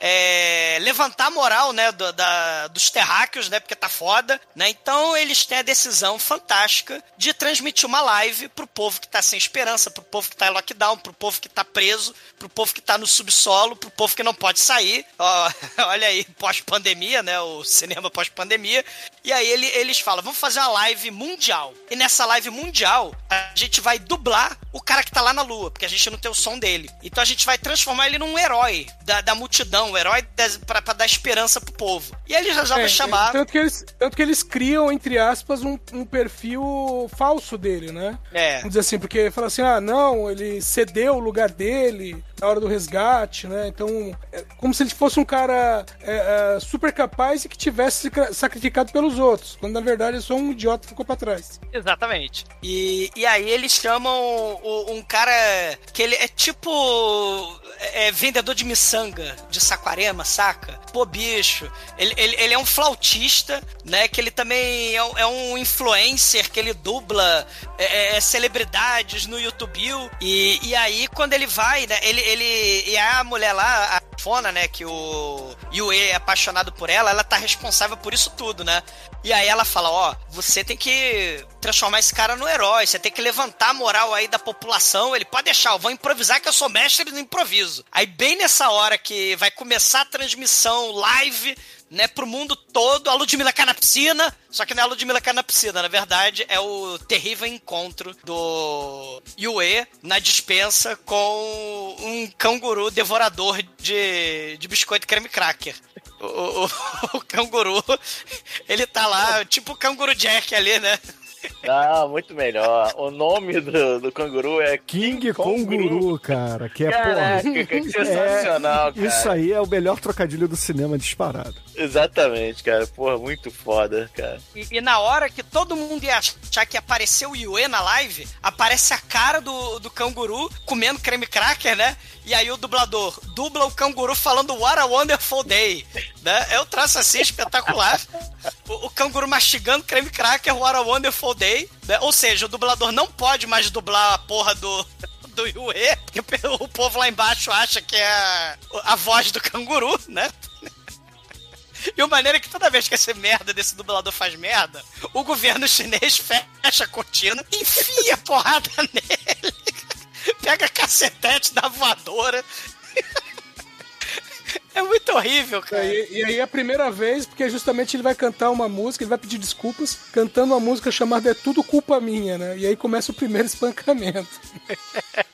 é, levantar a moral, né, do- da- dos terráqueos, né, porque tá foda, né? Então eles têm a decisão fantástica de transmitir uma live pro povo que tá sem esperança, pro povo que tá em lockdown, pro povo que tá preso, pro povo que tá no subsolo, pro povo que não pode sair. Ó, olha aí, pós-pandemia, né, o cinema pós-pandemia. E aí ele- eles falam, vamos fazer uma live mundial. E nessa live mundial, a gente vai dublar o cara que tá lá na lua, porque a gente não tem o som dele. Então a gente vai transformar ele num herói da, da multidão, um herói das, pra, pra dar esperança pro povo. E aí eles resolvem É, chamar... Tanto que, eles, tanto que eles criam, entre aspas, um, um perfil falso dele, né? É. Vamos dizer assim, porque fala assim, ah, não, ele cedeu o lugar dele na hora do resgate, né? Então, é como se ele fosse um cara é, é, super capaz e que tivesse sacrificado pelos outros, quando na verdade é só um idiota que ficou pra trás. Exatamente. E, e aí eles chamam o- um cara que ele é tipo é, vendedor de miçanga de Saquarema, saca? Pô, bicho. Ele, ele, ele é um flautista, né? Que ele também é, um- é um influencer, que ele dubla é, é, celebridades no YouTube. E, e aí, quando ele vai, né? Ele, ele. E a mulher lá, a Fona, né? Que o Yue é apaixonado por ela, ela tá responsável por isso tudo, né? E aí ela fala, ó, você tem que transformar esse cara no herói, você tem que levantar a moral aí da população. Ele pode deixar, eu vou improvisar que eu sou mestre no improviso. Aí bem nessa hora que vai começar a transmissão live, né, pro mundo todo, a Ludmilla cai na piscina, só que não é a Ludmilla cai na piscina, na verdade é o terrível encontro do Yue na dispensa com um canguru devorador de, de biscoito creme cracker. O, o, o- canguru, ele tá lá, tipo o canguru Jack ali, né? Ah, muito melhor. O nome do, do canguru é King Konguru, cara, que é Caraca, porra. que sensacional, cara. Isso aí é o melhor trocadilho do cinema disparado. Exatamente, cara. Porra, muito foda, cara. E, e na hora que todo mundo ia achar que apareceu o Yue na live, aparece a cara do, do canguru comendo creme cracker, né? E aí o dublador dubla o canguru falando What a Wonderful Day, né? É um traço assim espetacular. O, o canguru mastigando creme cracker, What a Wonderful Day, né? Ou seja, o dublador não pode mais dublar a porra do, do Yue, porque o povo lá embaixo acha que é a, a voz do canguru, né? E o maneiro é que toda vez que esse merda desse dublador faz merda, o governo chinês fecha a cortina, enfia a porrada nele, pega cacetete da voadora. É muito horrível, cara. E, e aí é a primeira vez, porque justamente ele vai cantar uma música, ele vai pedir desculpas, cantando uma música chamada É Tudo Culpa Minha, né? E aí começa o primeiro espancamento.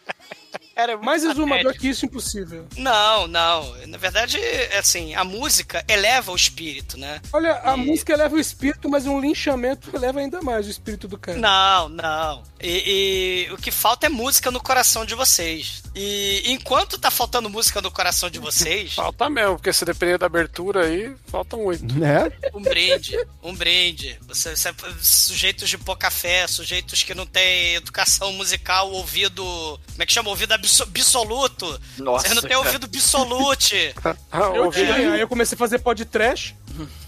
Era muito Mais exumador que isso, impossível. Não, não. Na verdade, assim, a música eleva o espírito, né? Olha, a música eleva o espírito, mas um linchamento eleva ainda mais o espírito do cara. Não, não. E, e o que falta é música no coração de vocês. E enquanto tá faltando música no coração de vocês, Falta mesmo, porque se depender da abertura aí, falta muito. Né? um brinde, um brinde. Você, você- sujeitos de pouca fé, sujeitos que não têm educação musical, ouvido. Como é que chama? Ouvido absoluto. Nossa, Você não tem cara. ouvido absolute. Eu tinha, aí eu comecei a fazer podcast.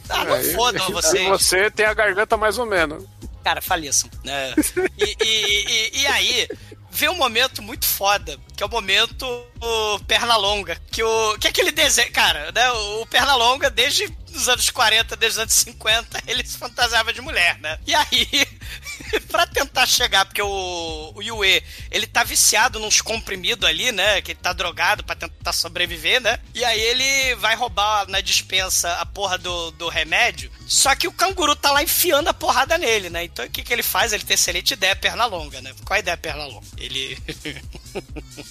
Ah, não Aí- fodam vocês. você tem a garganta mais ou menos. Cara, faliçam. Né? E, e, e, e aí, vem um momento muito foda, que é o momento o Pernalonga, que o que é aquele desenho, cara, né, o Pernalonga desde os anos 40, desde os anos 50, ele se fantasiava de mulher, né? E aí, pra tentar chegar, porque o, o Yue, ele tá viciado nos comprimidos ali, né? Que ele tá drogado pra tentar sobreviver, né? E aí ele vai roubar na dispensa a porra do, do remédio, só que o canguru tá lá enfiando a porrada nele, né? Então o que, que ele faz? Ele tem excelente ideia, perna longa, né? Qual a ideia perna longa? Ele.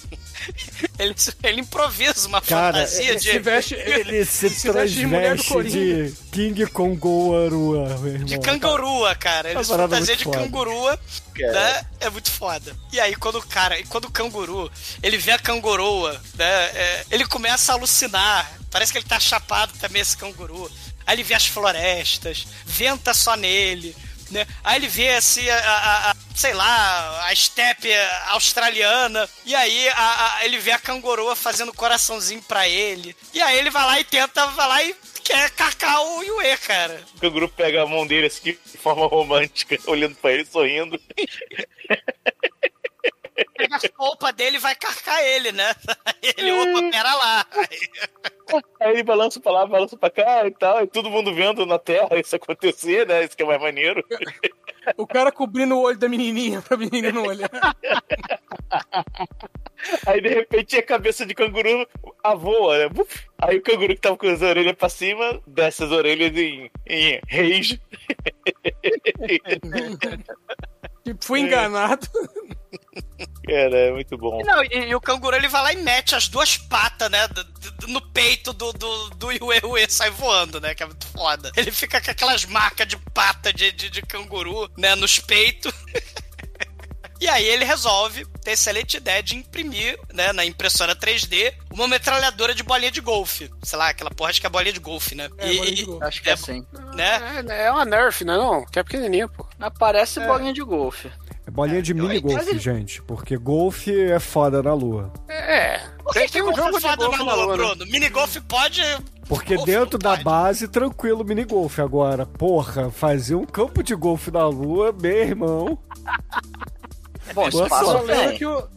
ele, ele improvisa uma Cara, fantasia ele de. Se veste, Ele se, se veste de mulher do transveste Coringa. de King Kongoarua, meu irmão. De cangurua, cara. Ele Uma se fantasia de foda. cangurua, né? É muito foda. E aí, quando o cara, e quando o canguru, ele vê a cangoroa, né? é, ele começa a alucinar. Parece que ele tá chapado também, esse canguru. Aí ele vê as florestas, venta só nele, né? Aí ele vê assim, a, a- a- sei lá, a estepe australiana. E aí a- a- ele vê a cangoroa fazendo coraçãozinho pra ele. E aí ele vai lá e tenta, vai lá e quer carcar o Yue, cara. O canguru pega a mão dele assim, de forma romântica, olhando pra ele, sorrindo. pega a polpa dele e vai carcar ele, né? Ele, opa, pera lá. Aí ele balança pra lá, balança pra cá e tal, e todo mundo vendo na Terra isso acontecer, né? Isso que é mais maneiro. O cara cobrindo o olho da menininha pra menina não olhar. Aí de repente a cabeça de canguru avoa, né? Aí o canguru que tava com as orelhas pra cima, desce as orelhas em, em rage. Tipo, fui enganado. Cara, é muito bom. E, não, e, e o canguru ele vai lá e mete as duas patas, né? do- do- no peito do, do, do Yue Yue sai voando, né? Que é muito foda. Ele fica com aquelas marcas de pata de, de, de canguru, né? Nos peitos. E aí ele resolve ter excelente ideia de imprimir, né, na impressora 3D, uma metralhadora de bolinha de golfe. Sei lá, aquela porra acho que é bolinha de golfe, né? É, E- bolinha de golfe. Acho que é assim. né? É, é uma Nerf, né? Não, que é pequenininha, pô. Aparece bolinha de golfe. É bolinha de mini Mas golfe, ele- gente. Porque golfe é foda na lua. É. Por que, Tem, um golfe jogo é de foda golfe na na lua, lua, né? Bruno? Minigolf pode. Porque Golfe dentro da pode. base, tranquilo, mini golfe. Agora, porra, fazer um campo de golfe na lua, meu irmão. Bom, Boa espaço tem. que o...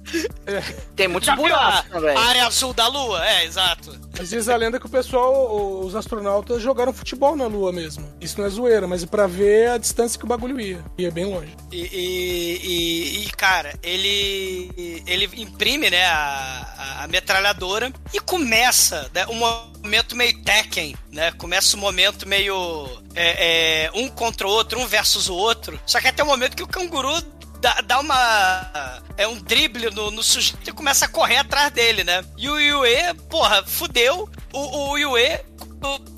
Tem muitos buracos também. a área azul da lua? É, exato. Mas diz a lenda que o pessoal, os astronautas, jogaram futebol na Lua mesmo. Isso não é zoeira, mas é pra ver a distância que o bagulho ia. Ia bem longe. E, e- e- e, cara, ele ele imprime, né, a, a- a metralhadora e começa, né, um momento meio Tekken, né? Começa um momento meio é, é, um contra o outro, um versus o outro. Só que até o momento que o canguru dá, dá uma é um drible no, no sujeito e começa a correr atrás dele, né? E o Yue, porra, fudeu. O, o Yue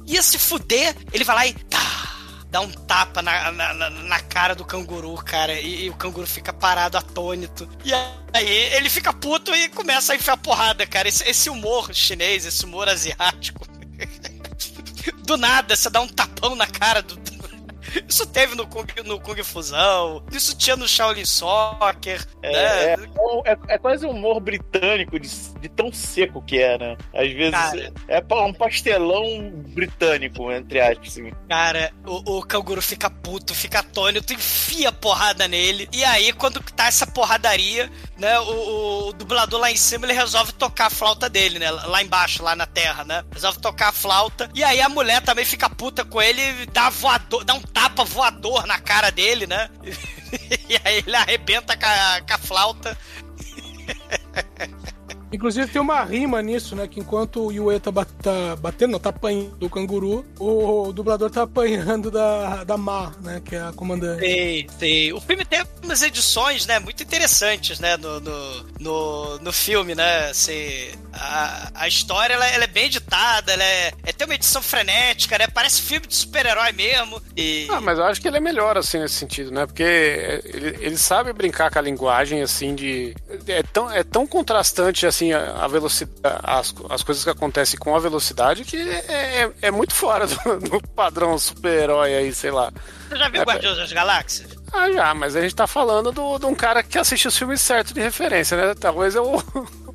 ia se fuder, ele vai lá e tá, dá um tapa na, na, na- na cara do canguru, cara, e, e o canguru fica parado, atônito. E aí ele fica puto e começa a enfiar porrada, cara. Esse, esse humor chinês, esse humor asiático. Do nada, você dá um tapão na cara do. Isso teve no Kung, no Kung Fusão, isso tinha no Shaolin Soccer, É, né? é, é, é quase um humor britânico de, de tão seco que é, né? Às vezes Cara. é pa- um pastelão britânico, entre aspas. Assim. Cara, o, o canguru fica puto, fica atônito, enfia porrada nele. E aí, quando tá essa porradaria, né, o, o dublador lá em cima, ele resolve tocar a flauta dele, né? Lá embaixo, lá na terra, né? Resolve tocar a flauta. E aí a mulher também fica puta com ele, e dá, voador, dá um tapa voador na cara dele, né? E aí ele arrebenta com a, com a flauta. Inclusive tem uma rima nisso, né? Que enquanto o Yue tá, tá batendo, não, tá apanhando do canguru, o, dublador tá apanhando da, da Ma, né? Que é a comandante. Sei, sei. O filme tem umas edições, né, muito interessantes, né, no, no, no, no filme, né, assim, a, a história, ela, ela é bem editada, ela é, é, tem uma edição frenética, né, parece filme de super-herói mesmo, e... Ah, mas eu acho que ele é melhor, assim, nesse sentido, né? Porque ele, ele sabe brincar com a linguagem, assim, de... É tão, é tão contrastante, assim, a, a velocidade... As, as coisas que acontecem com a velocidade que é, é, é muito fora do, do padrão super-herói aí, sei lá. Você já viu É, Guardiões das Galáxias? Ah, já, mas a gente tá falando do- de um cara que assiste os filmes certos de referência, né? Talvez é o...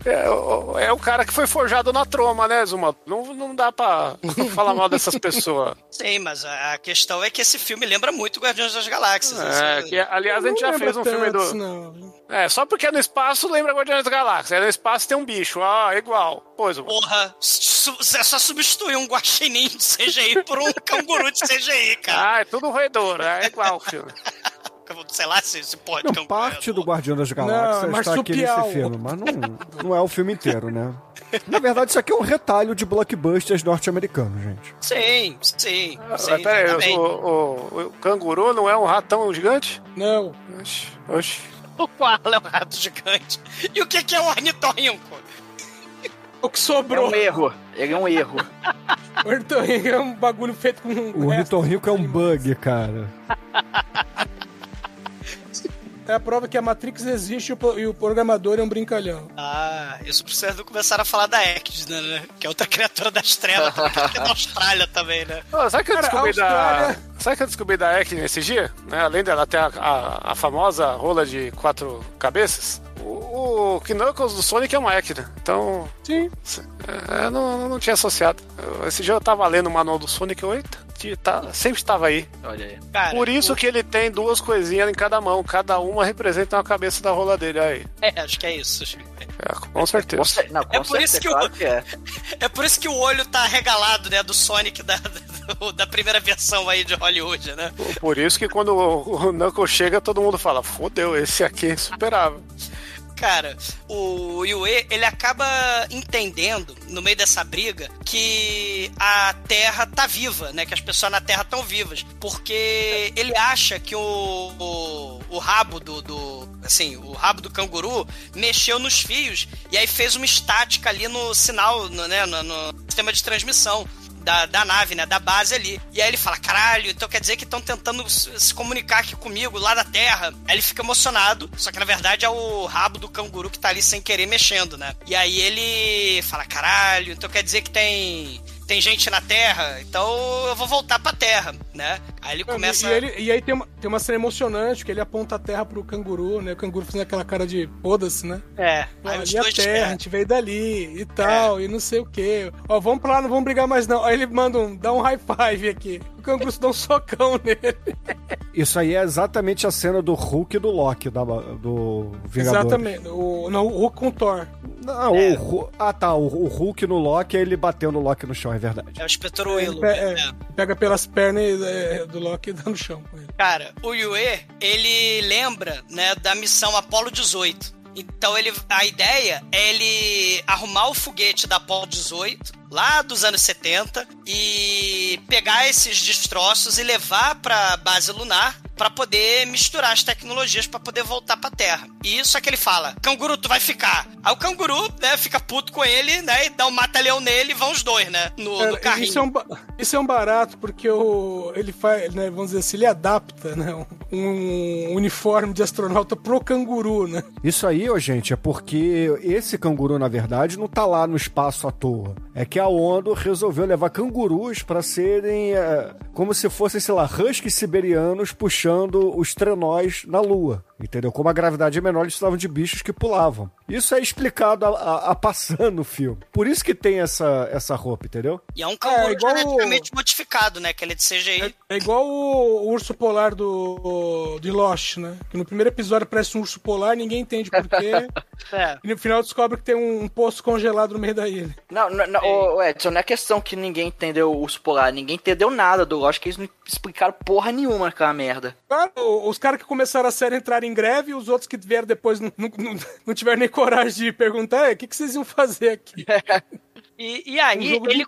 É o, é o cara que foi forjado na troma, né, Zuma? Não, não dá pra falar mal dessas pessoas. Sim, mas a, questão é que esse filme lembra muito Guardiões das Galáxias. É, isso- que, aliás, a gente já fez um filme do... Não. É, só porque é no espaço lembra Guardiões da Galáxia. É no espaço tem um bicho. Ah, é igual. Pois, Porra, su- é só substituir um guaxinim de CGI por um canguru de CGI, cara. Ah, é tudo roedor. É igual o filme. Sei lá se, se pode Não, parte do Guardião das Galáxias Não, está aqui nesse filme, mas não, não é o filme inteiro, né? Na verdade, isso aqui é um retalho de blockbusters norte-americanos, gente. Sim, sim. Mas sim o, o- o canguru não é um ratão gigante? Não. Oxi, oxi. O qual é um rato gigante? E o que, que é um ornitorrinco? O que É sobrou. um erro. Ele é um erro. O ornitorrinco é um bagulho feito com. O ornitorrinco é um bug, cara. É a prova que a Matrix existe e o pro- o programador é um brincalhão. Ah, isso precisa do começar a falar da Ecdna, né? Que é outra criatura das trevas, que da Austrália também, né? Ô, sabe que eu Cara, descobri Austrália- da. Sabe que eu descobri da Ekne nesse dia? Né? Além dela ter a, a- a famosa rola de quatro cabeças, o, o Knuckles do Sonic é uma Ekne. Então. Sim. é, eu não, não tinha associado. Esse dia eu tava lendo o manual do Sonic, eu, eita, tinha- tá- sempre estava aí. Olha aí. Cara, Por isso o- que ele tem duas coisinhas em cada mão, cada uma representa uma cabeça da rola dele aí. É, acho que é isso. É, com certeza. Com cer- não, com É por isso certeza, que o- que é. É por isso que o olho tá regalado, né? Do Sonic da, do- da primeira versão aí de Hollywood, né? Por isso que quando o, Knuckles chega, todo mundo fala: fodeu, esse aqui é superável. Cara, o Yue, ele acaba entendendo, no meio dessa briga, que a Terra tá viva, né? Que as pessoas na Terra estão vivas. Porque ele acha que o, o, o rabo do, do. Assim, o rabo do canguru mexeu nos fios e aí fez uma estática ali no sinal, no, né? No, no sistema de transmissão. Da, da nave, né? Da base ali. E aí ele fala: caralho, então quer dizer que estão tentando se comunicar aqui comigo, lá da Terra. Aí ele fica emocionado, só que na verdade é o rabo do canguru que tá ali sem querer mexendo, né? E aí ele fala: caralho, então quer dizer que tem. Tem gente na Terra, então eu vou voltar pra Terra, né? Aí ele começa. E, ele- e aí tem uma, tem uma cena emocionante que ele aponta a terra pro canguru, né? O canguru fazendo aquela cara de foda-se, né? É, Pô, aí os ali a dois. terra, a gente veio dali e tal, e não sei o que. Ó, vamos pra lá, não vamos brigar mais não. Aí ele manda um, dá um high five aqui. O canguru se dá um socão nele. Isso aí é exatamente a cena do Hulk e do Loki, da, do Vingadores. Exatamente. O, não, o Hulk com o Thor. Não, É. o Ah, tá. O, o Hulk no Loki, ele bateu no Loki no chão, é verdade. É o espetor Ele Willow. pe- é, é. pega pelas pernas é, do Loki e dá no chão com ele. Cara, o Yue, ele lembra, né, da missão Apollo 18. Então ele, a ideia é ele arrumar o foguete da Apollo 18 lá dos anos 70 e pegar esses destroços e levar pra base lunar pra poder misturar as tecnologias pra poder voltar pra Terra. E isso é que ele fala: "Canguru, tu vai ficar". Aí o canguru, né, fica puto com ele, né, e dá um mata-leão nele e vão os dois, né, no, Cara, no carrinho. isso, é um, isso é um barato porque o, ele faz, né, vamos dizer assim, ele adapta né, um, uniforme de astronauta pro canguru, né? Isso aí, ô, gente, é porque esse canguru, na verdade, não tá lá no espaço à toa. É que a ONU resolveu levar cangurus pra serem é, como se fossem, sei lá, huskies siberianos puxando os trenós na Lua. Entendeu? Como a gravidade é menor, eles precisavam de bichos que pulavam. Isso é explicado a, a- a passando no filme. Por isso que tem essa, essa roupa, entendeu? E é um canguru igual o- geneticamente modificado, né, que ele é de CGI. É igual o, o urso polar do de Lost, né? Que no primeiro episódio parece um urso polar, ninguém entende porquê. É. e no final descobre que tem um, um poço congelado no meio da ilha. Não, não, não ô, Edson, não é questão que ninguém entendeu o urso polar, ninguém entendeu nada do Lost, que eles não explicaram porra nenhuma naquela merda. Claro, os caras que começaram a série entraram em greve e os outros que vieram depois não, não, não, não tiveram nem coragem de perguntar, "É, o que, que vocês iam fazer aqui? E, e Um aí jogo ele,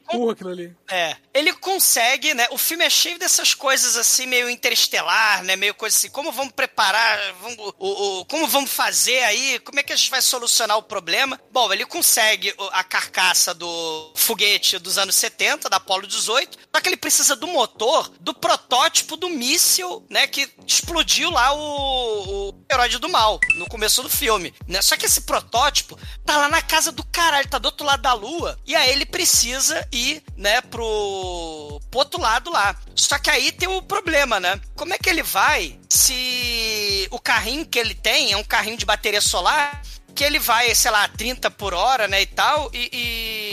é, ele consegue, né? O filme é cheio dessas coisas assim, meio interestelar, né? Meio coisa assim, como vamos preparar, vamos, o, o- como vamos fazer aí, como é que a gente vai solucionar o problema? Bom, ele consegue a carcaça do foguete dos anos 70, da Apollo 18, só que ele precisa do motor do protótipo do míssil, né? Que explodiu lá o, o herói do mal no começo do filme, né? Só que esse protótipo tá lá na casa do caralho, tá do outro lado da lua, e aí ele precisa ir, né, pro, pro outro lado lá. Só que aí tem o problema, né? Como é que ele vai se o carrinho que ele tem é um carrinho de bateria solar que ele vai, sei lá, 30 por hora, né, e tal, e,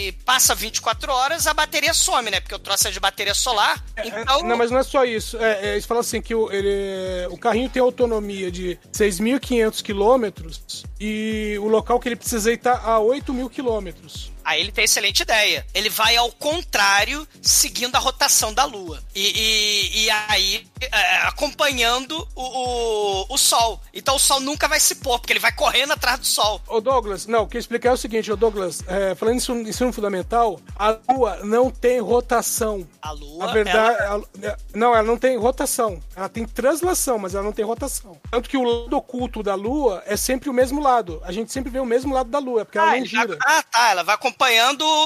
e passa 24 horas, a bateria some, né? Porque o troço é de bateria solar. Então, Não, mas não é só isso. É, é, eles falam assim que o, ele- o carrinho tem autonomia de 6.500 quilômetros e o local que ele precisa ir tá a 8.000 quilômetros. Aí ele tem excelente ideia. Ele vai ao contrário, seguindo a rotação da Lua. E, e- e aí, é, acompanhando o, o, o Sol. Então o Sol nunca vai se pôr, porque ele vai correndo atrás do Sol. Ô Douglas, não, o que eu explicar é o seguinte, ô Douglas, é, falando isso em ensino fundamental, a Lua não tem rotação. A Lua. A verdade, ela- a- não, ela não tem rotação. Ela tem translação, mas ela não tem rotação. Tanto que o lado oculto da Lua é sempre o mesmo lado. A gente sempre vê o mesmo lado da Lua, porque ela Ah, não ele vai- gira. ah, tá. Ela vai acompanhando.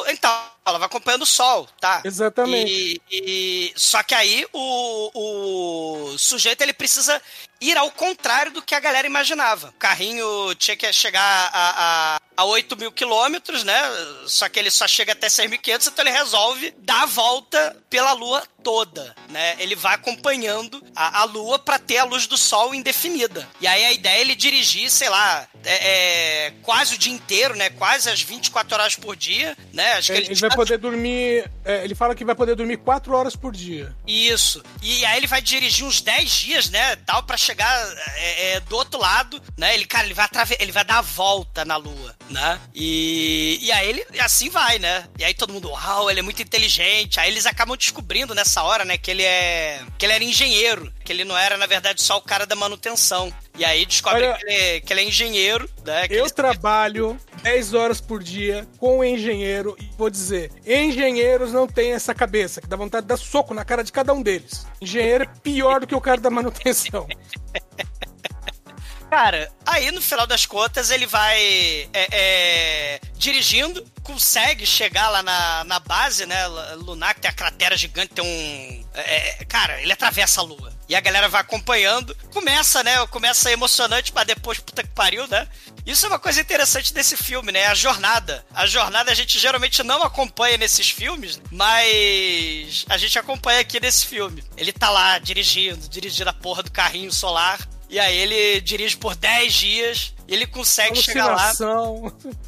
Então, ela vai acompanhando o Sol, tá? Exatamente. E, e- só que aí o, o sujeito ele precisa ir ao contrário do que a galera imaginava. O carrinho tinha que chegar a, a, a 8 mil quilômetros, né? Só que ele só chega até 6.500, então ele resolve dar a volta pela Lua toda, né? Ele vai acompanhando a, a Lua para ter a luz do Sol indefinida. E aí a ideia é ele dirigir, sei lá, é, é, quase o dia inteiro, né? Quase as 24 horas por dia, né? Acho que Ele, ele, ele vai poder dormir. é, ele fala que vai poder dormir 4 horas por dia. Isso. E aí ele vai dirigir uns 10 dias, né, tal, pra chegar é, é, do outro lado, né? Ele, cara, ele vai ele vai dar a volta na lua, né? E, e aí ele assim vai, né? E aí todo mundo, uau, ele é muito inteligente. Aí eles acabam descobrindo nessa hora, né, que ele é que ele era engenheiro, que ele não era na verdade só o cara da manutenção. E aí descobre Olha- que, ele, é- que ele é engenheiro, né? que Eu ele- trabalho 10 horas por dia com engenheiro e vou dizer, engenheiros não têm essa cabeça, que dá vontade de dar soco na cara de cada um deles. Engenheiro é pior do que o cara da manutenção. Cara, aí no final das contas ele vai é, é, dirigindo, consegue chegar lá na, na base, né? Lunar, que tem a cratera gigante, tem um. é, é, cara, ele atravessa a lua. E a galera vai acompanhando. Começa, né? Começa emocionante, mas depois, puta que pariu, né? Isso é uma coisa interessante desse filme, né? A jornada. A jornada a gente geralmente não acompanha nesses filmes, mas a gente acompanha aqui nesse filme. Ele tá lá dirigindo, dirigindo a porra do carrinho solar. E aí ele dirige por 10 dias e ele consegue chegar lá.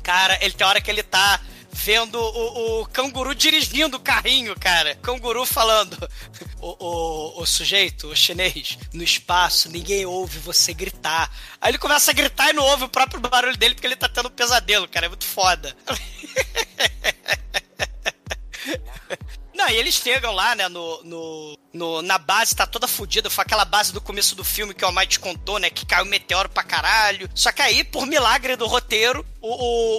Cara, ele tem hora que ele tá vendo o, o canguru dirigindo o carrinho, cara. Canguru falando: o, o, o sujeito, o chinês, no espaço, ninguém ouve você gritar. Aí ele começa a gritar e não ouve o próprio barulho dele porque ele tá tendo um pesadelo, cara. É muito foda. Não, e eles chegam lá, né, no, no, no- na base, tá toda fodida. Foi aquela base do começo do filme que o Almighty contou, né, que caiu um meteoro pra caralho. Só que aí, por milagre do roteiro, o,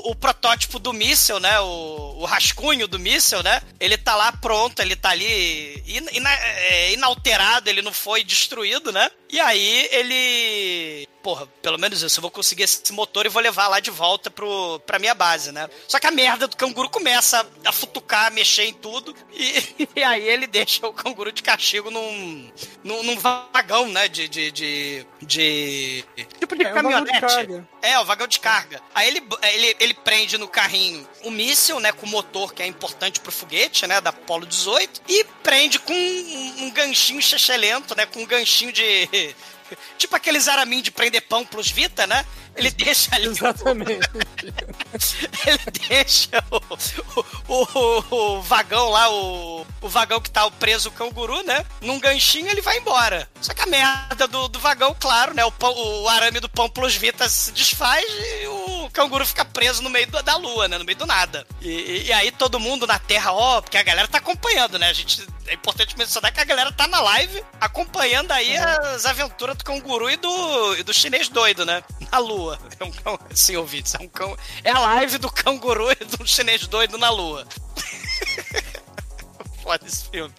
o, o protótipo do míssel, né, o, o rascunho do míssel, né, ele tá lá pronto, ele tá ali in- ina- é, inalterado, ele não foi destruído, né. E aí ele porra, pelo menos isso, eu vou conseguir esse motor e vou levar lá de volta pro, pra minha base, né? Só que a merda do canguru começa a futucar, a mexer em tudo, e, e aí ele deixa o canguru de castigo num, num, num vagão, né? De. de, de, de- tipo de É, um de caminhonete. É, o vagão de carga. Aí ele, ele, ele prende no carrinho o míssil, né? Com o motor que é importante pro foguete, né? Da Apollo 18. E prende com um, um ganchinho chechelento, né? Com um ganchinho de. Tipo aqueles araminhos de prender pão pros Vita, né? Ele deixa ali. Exatamente. Ele deixa o, o, o- vagão lá, o, o vagão que tá preso o canguru, né? Num ganchinho ele vai embora. Só que a merda do, do vagão, claro, né? O, pão- o arame do pão plus vita se desfaz e o canguru fica preso no meio do- da lua, né? No meio do nada. E, e- aí todo mundo na Terra, ó, porque a galera tá acompanhando, né? A gente. É importante mencionar que a galera tá na live acompanhando aí as aventuras do canguru e do, e do chinês doido, né? Na lua. É um cão, sim, ouvintes, é um cão. É a live do canguru e do chinês doido na lua. Foda esse filme.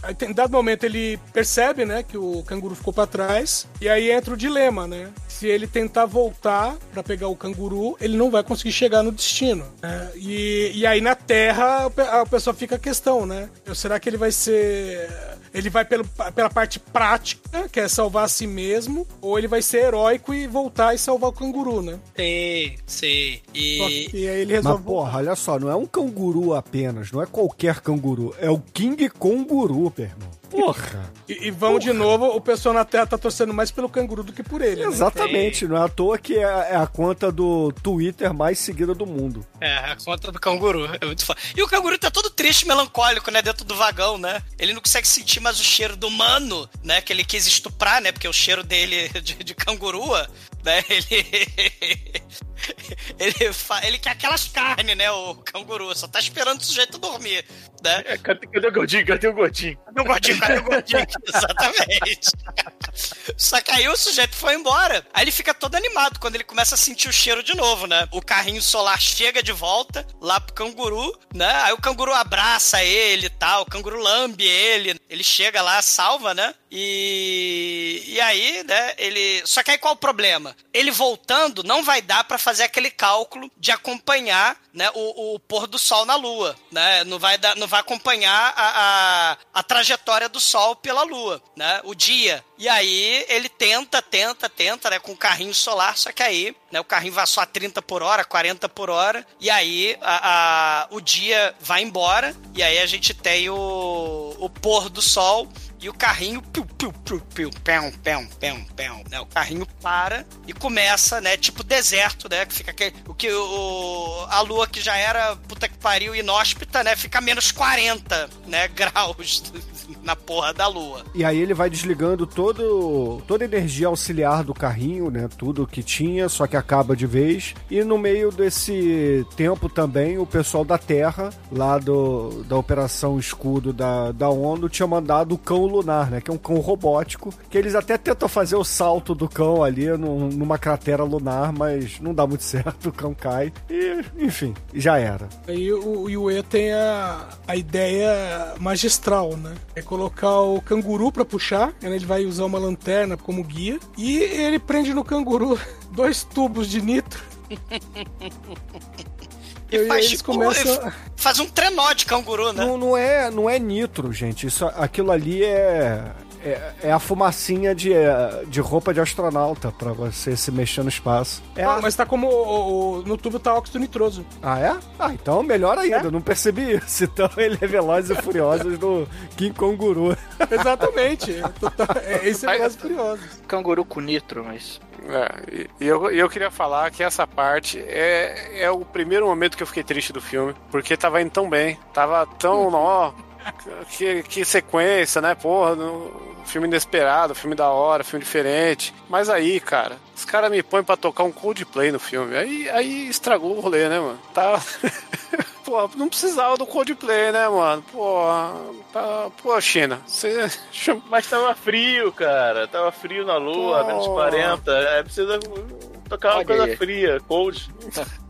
Aí, tem dado momento, ele percebe, né, que o canguru ficou pra trás. E aí entra o dilema, né? Se ele tentar voltar pra pegar o canguru, ele não vai conseguir chegar no destino. né? E, e aí na Terra, a pessoa fica a questão, né? Será que ele vai ser. Ele vai pelo, pela parte prática, que é salvar a si mesmo, ou ele vai ser heróico e voltar e salvar o canguru, né? Sim, sim. E. que aí ele Mas, resolve. porra, olha só, não é um canguru apenas, não é qualquer canguru, é o King Konguru, meu irmão. Porra! E, e vamos de novo, o pessoal na Terra tá torcendo mais pelo canguru do que por ele. né? Exatamente, não é à toa que é, é a conta do Twitter mais seguida do mundo. É, a conta do canguru. É muito foda. E o canguru tá todo triste, melancólico, né? Dentro do vagão, né? Ele não consegue sentir mais o cheiro do humano, né? Que ele quis estuprar, né? Porque o cheiro dele de, de cangurua, né? Ele. Ele, fa... ele quer aquelas carnes, né? O canguru. Só tá esperando o sujeito dormir, né? É, cadê, cadê o gordinho? Cadê o gordinho? Cadê o gordinho? Cadê o gordinho? Exatamente. Só que aí o sujeito foi embora. Aí ele fica todo animado quando ele começa a sentir o cheiro de novo, né? O carrinho solar chega de volta lá pro canguru, né? Aí o canguru abraça ele e tal. O canguru lambe ele. Ele chega lá, salva, né? E, e aí, né, ele. Só que aí qual o problema? Ele voltando não vai dar para fazer aquele cálculo de acompanhar né, o, o, pôr do sol na lua, né? Não vai, dar, não vai acompanhar a, a, a, trajetória do sol pela lua, né? O dia. E aí ele tenta, tenta, tenta, né? Com o carrinho solar, só que aí né, o carrinho vai só a 30 por hora, 40 por hora, e aí a, a, o dia vai embora, e aí a gente tem o, o pôr do sol e o carrinho piu, piu, piu, piu, pão, pão, pão, pão, né? O carrinho para e começa, né? Tipo deserto, né? Que fica aquele, o que o a lua que já era puta que pariu inóspita, né? Fica menos 40, né, graus na porra da lua. E aí ele vai desligando todo toda a energia auxiliar do carrinho, né? Tudo que tinha, só que acaba de vez. E no meio desse tempo também, o pessoal da Terra, lá do, da Operação Escudo da, da ONU, tinha mandado o cão lunar, né? Que é um cão robótico, que eles até tentam fazer o salto do cão ali num, numa cratera lunar, mas não dá muito certo, o cão cai. E, enfim, já era. Aí o Yue tem a, a ideia magistral, né? É colocar o canguru para puxar, né? ele vai usar uma lanterna como guia, e ele prende no canguru dois tubos de nitro. E, e faz, tipo, começam... faz um trenó de canguru, né? Não, não, é, não é nitro, gente. Isso, aquilo ali é, é, é, a fumacinha de, de roupa de astronauta pra você se mexer no espaço. É ah, a... mas tá como o, o, no tubo tá óxido nitroso. Ah, é? Ah, então melhor ainda. É? Não percebi isso. Então ele é Velozes e Furiosos do King Konguru. Exatamente. É, esse é Velozes e Furiosos. Canguru com nitro, mas... É, e eu, eu queria falar que essa parte é, é o primeiro momento que eu fiquei triste do filme, porque tava indo tão bem, tava tão, ó, que, que sequência, né? Porra, no, filme inesperado, filme da hora, filme diferente. Mas aí, cara, os caras me põem pra tocar um Coldplay no filme. Aí, aí estragou o rolê, né, mano? Tá. pô, não precisava do Coldplay, né, mano? Pô, tá... pô China, você. Mas tava frio, cara. Tava frio na lua, pô. menos 40. É, precisa tocar uma Olha coisa aí. fria, cold.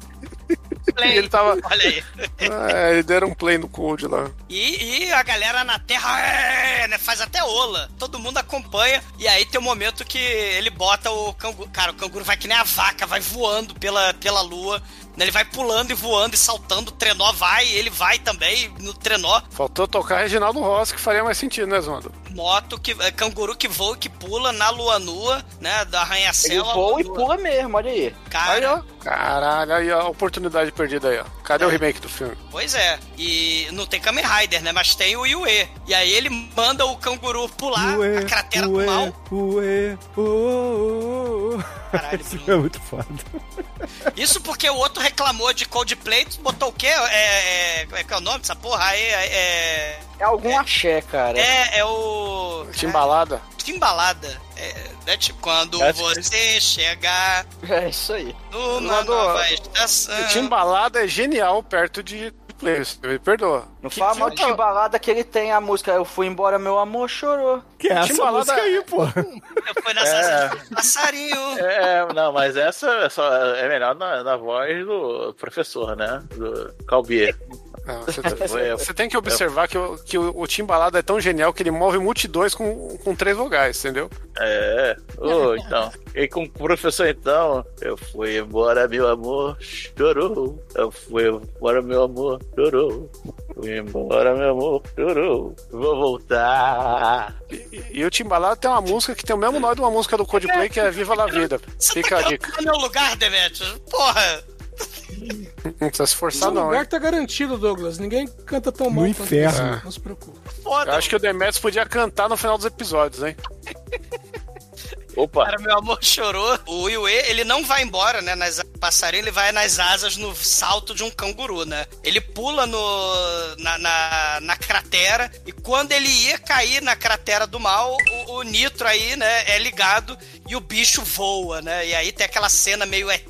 Play. ele tava. Olha aí. É, ele deram um play no Cold lá. E, e a galera na Terra é, né, faz até ola. Todo mundo acompanha. E aí tem um momento que ele bota o canguru. Cara, o canguru vai que nem a vaca, vai voando pela, pela lua. Né, ele vai pulando e voando e saltando, o trenó vai, ele vai também no trenó. Faltou tocar Reginaldo Rossi, que faria mais sentido, né, Zondo? Moto, que, é, canguru que voa e que pula na lua nua, né, da arranha-céu. Ele voa e pula mesmo, olha aí. Cara, aí, ó. Caralho, aí ó, a oportunidade perdida aí, ó. Cadê é. o remake do filme? Pois é, e não tem Kamen Rider, né, mas tem o Yue. E aí ele manda o canguru pular Ué, a cratera ué, do mal. Ué, oh, oh. Caralho, Isso é muito foda. Isso porque o outro reclamou de Coldplay, botou o quê? É, é, como é que é o nome dessa porra? Aí é, É algum axé, cara. é, é o... Timbalada. Timbalada. É, né, tipo, quando que- você chegar É isso aí. numa Mandou- nova estação... Timbalada é genial perto de Play, me perdoa. Não Que fala mal que- de Timbalada que ele tem a música Eu Fui Embora, Meu Amor Chorou. Que é essa Timbalada- música aí, pô. Eu fui nessa É. passarinho. É, não, mas essa é, só, é melhor na, na voz do professor, né? Do Calbier. Não, você, Foi- você tem que observar que, o, que o, o Timbalada é tão genial que ele move multidões com, com três vogais, entendeu? É, oh, então. E com o professor, então, eu fui embora, meu amor, chorou. Eu fui embora, meu amor, chorou. Fui embora, meu amor, chorou. Vou voltar. E, e o Timbalada tem uma música que tem o mesmo nome de uma música do Coldplay que é Viva la Vida. Você Fica a tá dica. no meu lugar, Demetrius? Porra! Não precisa se forçar, não. lugar hein? tá garantido, Douglas. Ninguém canta tão mal No quanto inferno. você. Não se preocupe. Eu Foda, acho que o Demetrius podia cantar no final dos episódios, hein? Opa, Cara, meu amor chorou. O Yue, ele não vai embora, né? Nas passarinho, ele vai nas asas no salto de um canguru, né? Ele pula no, na, na, na cratera e quando ele ia cair na cratera do mal, o, o nitro aí, né, é ligado e o bicho voa, né? E aí tem aquela cena meio ET,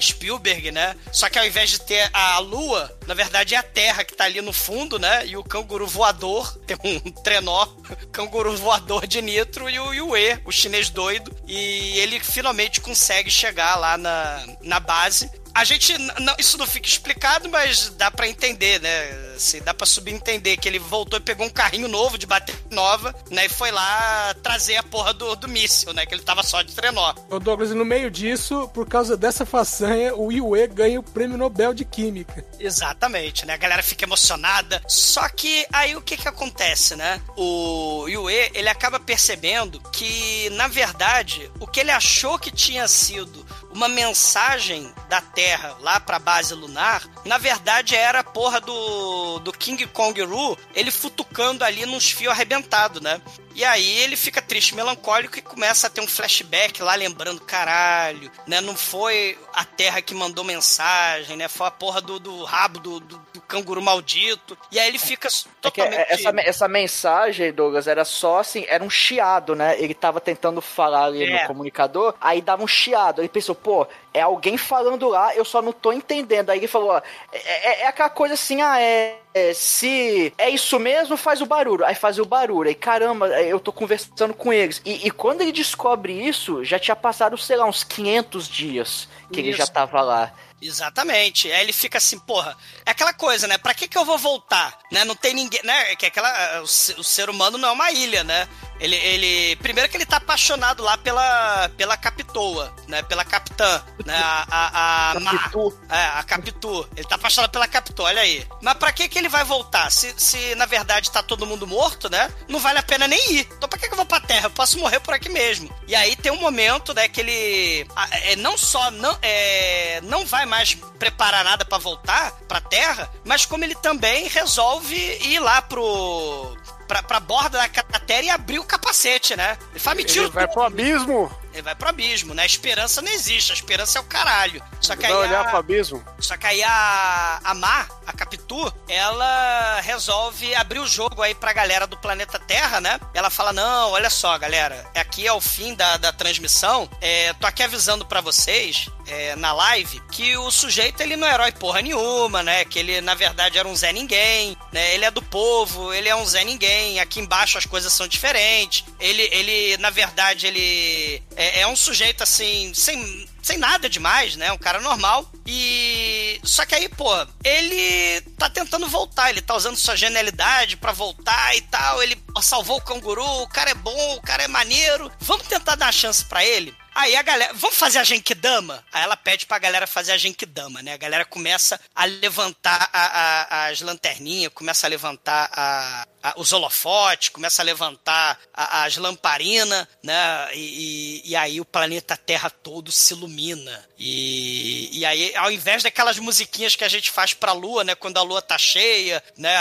Spielberg, né? Só que ao invés de ter a lua, na verdade é a terra que tá ali no fundo, né? E o canguru voador, tem um trenó, canguru voador de nitro e o Yue, o chinês doido. E ele finalmente consegue chegar lá na, na base. A gente, não, isso não fica explicado, mas dá pra entender, né? Assim, dá pra subentender que ele voltou e pegou um carrinho novo de bateria nova, né? E foi lá trazer a porra do, do míssil, né? Que ele tava só de trenó. Ô Douglas, e no meio disso, por causa dessa façanha, o Yue ganha o prêmio Nobel de Química. Exatamente, né? A galera fica emocionada. Só que aí o que que acontece, né? O Yue, ele acaba percebendo que, na verdade, o que ele achou que tinha sido uma mensagem da Terra lá pra base lunar, na verdade era a porra do, do King Kong Ru, ele futucando ali nos fios arrebentados, né? E aí ele fica triste, melancólico e começa a ter um flashback lá lembrando, caralho, né? Não foi a Terra que mandou mensagem, né? Foi a porra do, do rabo do, do, do canguru maldito. E aí ele fica É totalmente... essa, essa mensagem, Douglas, era só assim, era um chiado, né? Ele tava tentando falar ali É. no comunicador, aí dava um chiado. Ele pensou, pô, é alguém falando lá, eu só não tô entendendo. Aí ele falou, ó, é, é- é aquela coisa assim, ah, é, é, Se é isso mesmo, faz o barulho. Aí faz o barulho. Aí, caramba, eu tô conversando com eles. E, e quando ele descobre isso, já tinha passado, sei lá, uns 500 dias que ele já Isso. tava lá. Exatamente. Aí ele fica assim, porra, é aquela coisa, né? Pra que que eu vou voltar? Né? Não tem ninguém, né? Que é aquela, o, o ser humano não é uma ilha, né? Ele, ele, primeiro que ele tá apaixonado lá pela, pela Capitoa, né? Pela capitã, né? A, a, a Ma. Capitu. É, a Capitu. Ele tá apaixonado pela Capitu, olha aí. Mas pra que que ele vai voltar? Se, se na verdade tá todo mundo morto, né? Não vale a pena nem ir. Então pra que que eu vou pra Terra? Eu posso morrer por aqui mesmo. E aí tem um momento, né, que ele é, não só não, é, não vai mais preparar nada pra voltar pra Terra, mas como ele também resolve ir lá pro... Pra, pra borda da cratera e abrir o capacete, né? Ele fala, me tira Ele vai pro abismo, Ele vai pro abismo, né? A esperança não existe, a esperança é o caralho. Só que vai aí olhar a- pro abismo. só que aí a, a Ma, a Capitu, ela resolve abrir o jogo aí pra galera do planeta Terra, né? Ela fala: Não, olha só, galera, aqui é o fim da, da transmissão. É, tô aqui avisando pra vocês. é, na live, que o sujeito ele não é herói porra nenhuma, né? Que ele na verdade era um Zé Ninguém, né? Ele é do povo, ele é um Zé Ninguém. Aqui embaixo as coisas são diferentes. Ele, ele na verdade, ele é, é um sujeito assim, sem, sem nada demais, né? Um cara normal. E. Só que aí, pô, ele tá tentando voltar, ele tá usando sua genialidade pra voltar e tal. Ele salvou o canguru, o cara é bom, o cara é maneiro. Vamos tentar dar uma chance pra ele? Aí a galera, vamos fazer a Genkidama? Aí ela pede pra galera fazer a Genkidama, né? A galera começa a levantar a- a- as lanterninhas, começa a levantar a- a- os holofotes, começa a levantar a- as lamparinas, né? E, e- e aí o planeta Terra todo se ilumina. E, e aí, ao invés daquelas musiquinhas que a gente faz pra lua, né? Quando a lua tá cheia, né?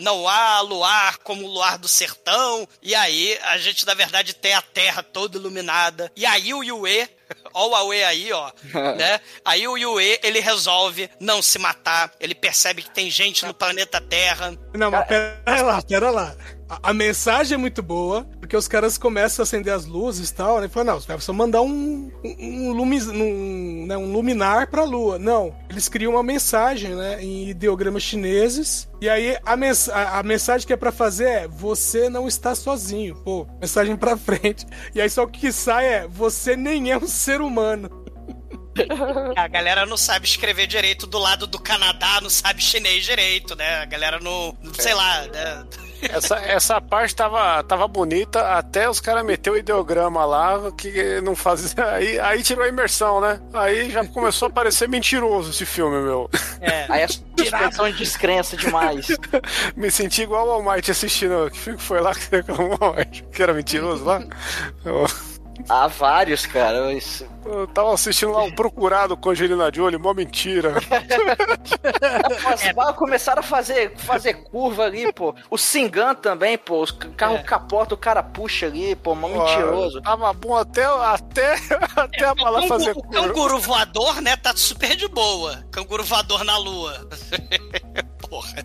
não há luar como o luar do sertão. E aí a gente, na verdade, tem a Terra toda iluminada. E aí o Yue, ó o Aue aí, ó, né? Aí o Yue, ele resolve não se matar. Ele percebe que tem gente no planeta Terra. Não, mas pera lá, pera lá. A, mensagem é muito boa, porque os caras começam a acender as luzes e tal, né? Fala, não, você vai só mandar um, um, um, lumis- um, né, um luminar pra lua. Não, eles criam uma mensagem, né, em ideogramas chineses, e aí a, mens a, a mensagem que é pra fazer é, você não está sozinho. Pô, mensagem pra frente. E aí só o que sai é, você nem é um ser humano. A galera não sabe escrever direito do lado do Canadá, não sabe chinês direito, né? A galera não, sei lá, né? Essa, essa parte tava, tava bonita, até os caras meteram o ideograma lá, que não fazia. Aí, aí tirou a imersão, né? Aí já começou a parecer mentiroso esse filme, meu. É. Aí a suspensão de descrença demais. Me senti igual o All Might assistindo. Que filme que foi lá que você reclamou? Que era mentiroso lá? Eu- Há vários, cara. Isso- Eu tava assistindo lá um procurado com a Angelina Jolie, mó mentira. As balas começaram a fazer, fazer curva ali, pô. O Singan também, pô. Os carro É. capota, o cara puxa ali, pô. Mó mentiroso. Tava bom até, até, até a bala o, fazer o curva. canguru voador, né, tá super de boa. Canguru voador na lua. Porra.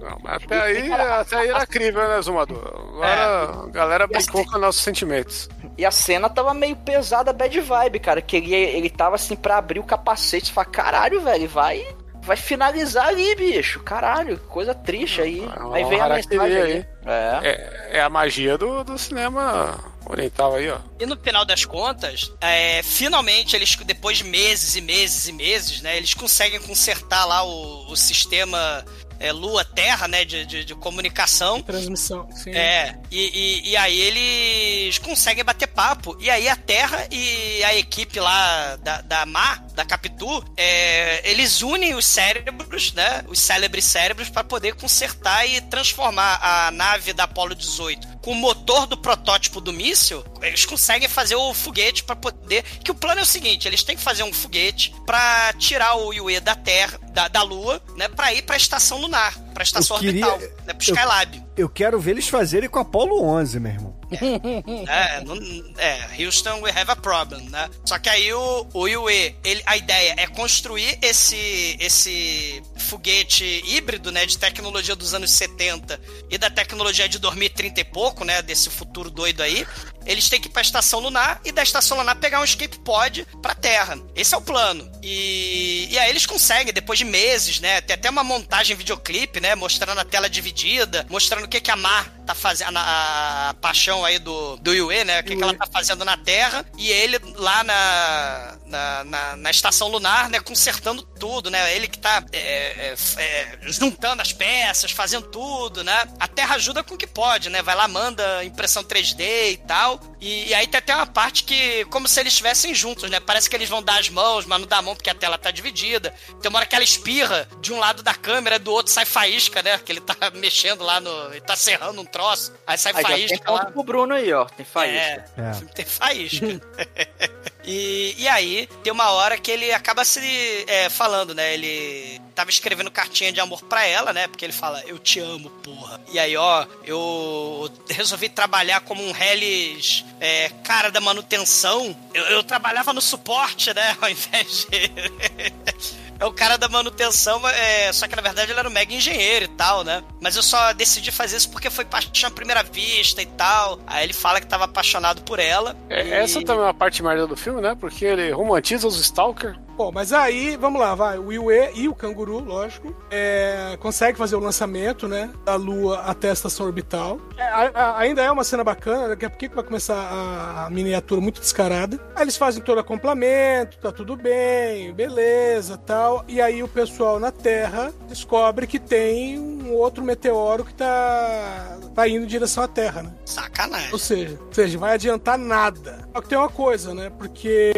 Não, mas até aí, até aí era crível, né, Zumador? Agora a galera brincou com nossos sentimentos. E a cena tava meio pesada, bad vibe, cara. Que ele, ele tava assim pra abrir o capacete. Você fala, caralho, velho, vai. Vai finalizar ali, bicho. Caralho, coisa triste aí. É Aí vem a mensagem aí. aí. É. É, é a magia do, do cinema oriental aí, ó. E no final das contas, é, finalmente eles, depois de meses e meses e meses, né, eles conseguem consertar lá o, o sistema é, Lua-Terra, né, de, de, de comunicação. Transmissão, sim. É, e, e, e aí eles conseguem bater papo. E aí a Terra e a equipe lá da, da Mar, da Capitu, é, eles unem os cérebros, né? Os célebres cérebros, para poder consertar e transformar a nave da Apollo 18 com o motor do protótipo do míssil. Eles conseguem fazer o foguete para poder. Que o plano é o seguinte: eles têm que fazer um foguete para tirar o Yue da Terra, da, da Lua, né? Para ir para a estação lunar, para a estação Eu queria- orbital, né, pro Skylab. Eu quero ver eles fazerem com a Apollo 11, meu irmão. É, não- é, Houston, we have a problem, né? Só que aí o, o Yue, ele, a ideia é construir esse, esse foguete híbrido, né, de tecnologia dos anos 70 e da tecnologia de 2030 e pouco, né, desse futuro doido aí. Eles têm que ir pra estação lunar e da estação lunar pegar um escape pod pra Terra. Esse é o plano. E, e aí eles conseguem, depois de meses, né? Tem até uma montagem videoclipe, né? Mostrando a tela dividida, mostrando o que, que a Mar tá fazendo, a, a paixão aí do, do Yue, né? O que, que ela tá fazendo na Terra. E ele lá na, na, na, na estação lunar, né? Consertando tudo, né? Ele que tá é, é, é, juntando as peças, fazendo tudo, né? A Terra ajuda com o que pode, né? Vai lá, manda impressão 3D e tal. E, e aí tem até uma parte que, como se eles estivessem juntos, né? Parece que eles vão dar as mãos, mas não dá a mão porque a tela tá dividida. Tem uma hora que ela espirra de um lado da câmera, do outro sai faísca, né? Que ele tá mexendo lá no. Ele tá serrando um troço. Aí sai Aí já tem faísca lá. ponto pro Bruno aí, ó. Tem faísca. É, É. tem faísca. e, e aí, tem uma hora que ele acaba se é, falando, né? Ele tava escrevendo cartinha de amor pra ela, né? Porque ele fala, eu te amo, porra. E aí, ó, eu resolvi trabalhar como um Hellis é, cara da manutenção. Eu, eu trabalhava no suporte, né? Ao invés de. É o cara da manutenção, é, só que na verdade ele era um mega engenheiro e tal, né? Mas eu só decidi fazer isso porque foi paixão à primeira vista e tal. Aí ele fala que tava apaixonado por ela. É, e- Essa também é uma parte merda do filme, né? Porque ele romantiza os Stalker. Bom, mas aí, vamos lá, vai. O Yue e o canguru, lógico, é, consegue fazer o lançamento, né? Da Lua até a estação orbital. É, a- a- ainda é uma cena bacana, daqui a que vai começar a, a miniatura muito descarada. Aí eles fazem todo acoplamento, tá tudo bem, beleza tal. E aí o pessoal na Terra descobre que tem um outro meteoro que tá, tá indo em direção à Terra, né? Sacanagem. Ou seja, ou seja, vai adiantar nada. Só que tem uma coisa, né? Porque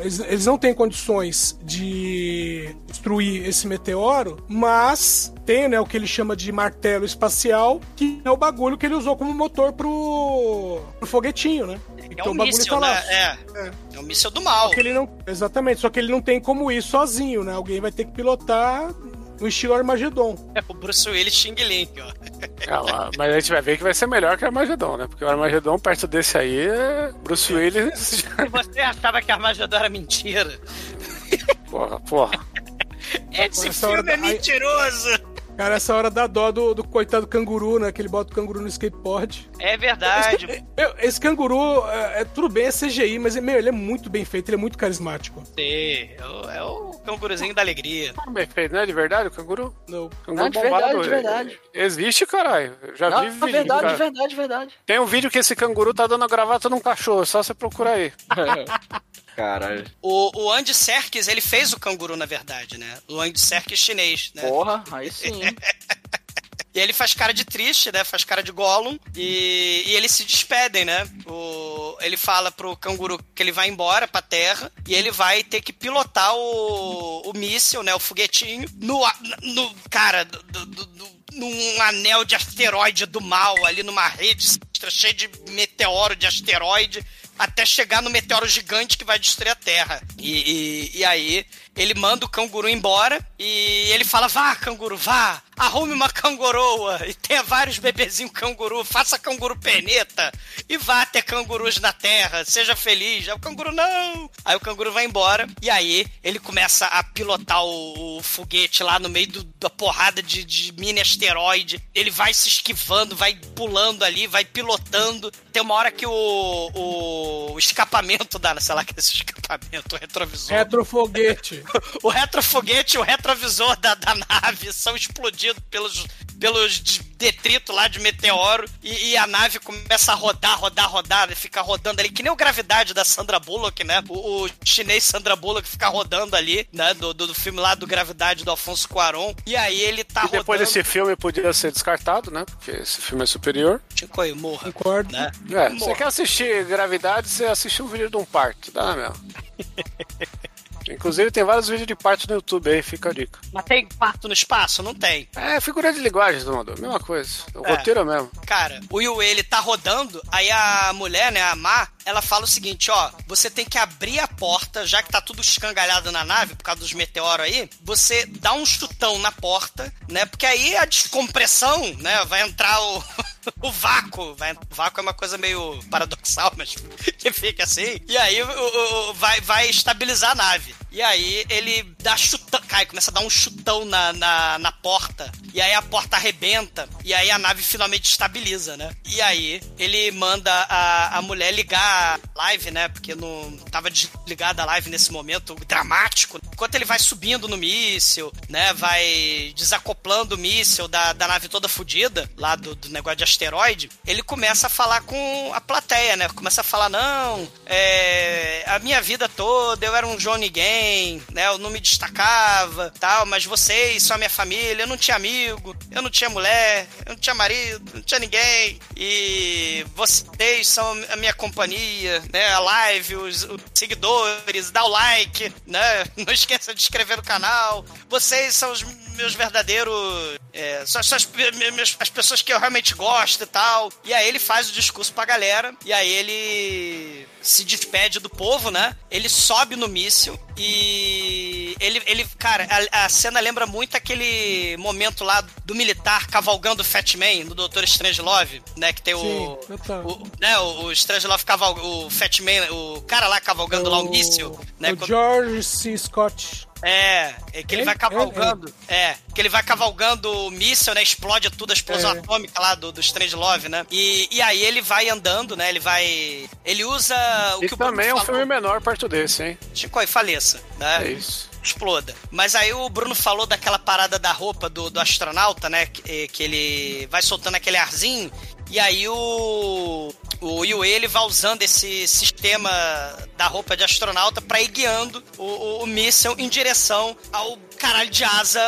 eles, eles não têm condições de destruir esse meteoro, mas tem, né, o que ele chama de martelo espacial, que é o bagulho que ele usou como motor pro, pro foguetinho, né? É Então um o bagulho míssil, tá lá. né? É. É. É um míssil do mal. Só que ele não, exatamente, só que ele não tem como ir sozinho, né? Alguém vai ter que pilotar no estilo Armagedon. É o Bruce Willis Xing Ling, ó. Ah, lá, mas a gente vai ver que vai ser melhor que o Armagedon, né? Porque o Armagedon perto desse aí é Bruce Willis. Se você achava que Armagedon era mentira, porra, porra. esse filme é mentiroso. Cara, essa hora dá dó do, do coitado canguru, né? Que ele bota o canguru no skateboard. É verdade. Meu, esse canguru, é, é- tudo bem, é CGI, mas meu, ele é muito bem feito, ele é muito carismático. Sim, é o, é o canguruzinho da alegria. Bem feito, né? De verdade, o canguru? Não. Canguru Não, de verdade, de ele- verdade. Existe, caralho. Eu Já Não, vi é vídeo. verdade, cara. de verdade, de verdade. Tem um vídeo que esse canguru tá dando a gravata num cachorro, é só você procurar aí. Caralho. O, o Andy Serkis, ele fez o canguru, na verdade, né? O Andy Serkis chinês, né? Porra, aí sim. E ele faz cara de triste, né? Faz cara de Gollum. E, e eles se despedem, né? O, ele fala pro canguru que ele vai embora pra terra. E ele vai ter que pilotar o, o míssil, né? O foguetinho. No, no cara, do, do- do- num anel de asteroide do mal, ali numa rede cheia de meteoro de asteroide. Até chegar no meteoro gigante que vai destruir a Terra. E, e, e aí ele manda o canguru embora e ele fala: vá, canguru, vá, arrume uma cangoroa e tenha vários bebezinhos canguru, faça canguru perneta e vá ter cangurus na terra, seja feliz. Aí o canguru, não! Aí o canguru vai embora e aí ele começa a pilotar o, o foguete lá no meio do, da porrada de, de mini asteroide. Ele vai se esquivando, vai pulando ali, vai pilotando. Tem uma hora que o, o, o escapamento da, sei lá que é esse escapamento, o retrovisor. Retrofoguete. o retrofoguete e o retrovisor da, da nave são explodidos pelos, pelos detritos lá de meteoro e, e, a nave começa a rodar, rodar, rodar, fica rodando ali, que nem o Gravidade da Sandra Bullock, né? O, o chinês Sandra Bullock fica rodando ali, né? Do, do, do, filme lá do Gravidade do Alfonso Cuarón. E aí ele tá e depois rodando... desse filme podia ser descartado, né? Porque esse filme é superior. Chico aí, morra. Concordo. Né? É, você quer assistir Gravidade, você assistiu um vídeo de um parto, dá mesmo. Inclusive tem vários vídeos de parto no YouTube aí, fica a dica. Mas tem parto no espaço? Não tem. É, figura de linguagem, Dumador, mesma coisa. O é. roteiro é mesmo. Cara, o Yue, ele tá rodando, aí a mulher, né, a Ma, ela fala o seguinte, ó, você tem que abrir a porta, já que tá tudo escangalhado na nave por causa dos meteoros aí, você dá um chutão na porta, né, porque aí a descompressão, né, vai entrar o... o vácuo. Vai, o vácuo é uma coisa meio paradoxal, mas que fica assim. E aí o, o, vai, vai estabilizar a nave. E aí ele dá chutão, cai, começa a dar um chutão na, na, na, porta. E aí a porta arrebenta. E aí a nave finalmente estabiliza, né? E aí ele manda a, a mulher ligar a live, né? Porque não tava desligada a live nesse momento dramático. Enquanto ele vai subindo no míssil, né? Vai desacoplando o míssil da, da nave toda fodida, lá do, do negócio de asteroide. Ele começa a falar com a plateia, né? Começa a falar: não, é, a minha vida toda eu era um Johnny Game né? Eu não me destacava, tal, mas vocês são a minha família, eu não tinha amigo, eu não tinha mulher, eu não tinha marido, não tinha ninguém. E vocês são a minha companhia, né? A live, os, os seguidores, dá o like, né? Não esqueça de inscrever no canal. Vocês são os meus verdadeiros. É, são, são as, as pessoas que eu realmente gosto e tal. E aí ele faz o discurso pra galera. E aí ele se despede do povo, né? Ele sobe no míssil e ele, ele cara, a, a, cena lembra muito aquele momento lá do militar cavalgando o Fat Man no Doutor Strangelove, né? Que tem Sim, o, o, né, o, o Strangelove cavalga, o Fat Man, o cara lá cavalgando o, lá o míssil, né? O George C. Scott. É, é que ele vai cavalgando. É, que ele vai cavalgando o míssil, né? Explode tudo, a explosão é. atômica lá do, do Strange Love, né? E, e aí ele vai andando, né? Ele vai. Ele usa o e que também é um falou. filme menor perto desse, hein? Chico, e faleça, né? É isso exploda. Mas aí o Bruno falou daquela parada da roupa do, do astronauta, né? Que, que, ele vai soltando aquele arzinho. E aí o. O Yue ele vai usando esse sistema da roupa de astronauta para ir guiando o, o, o míssil em direção ao caralho de asa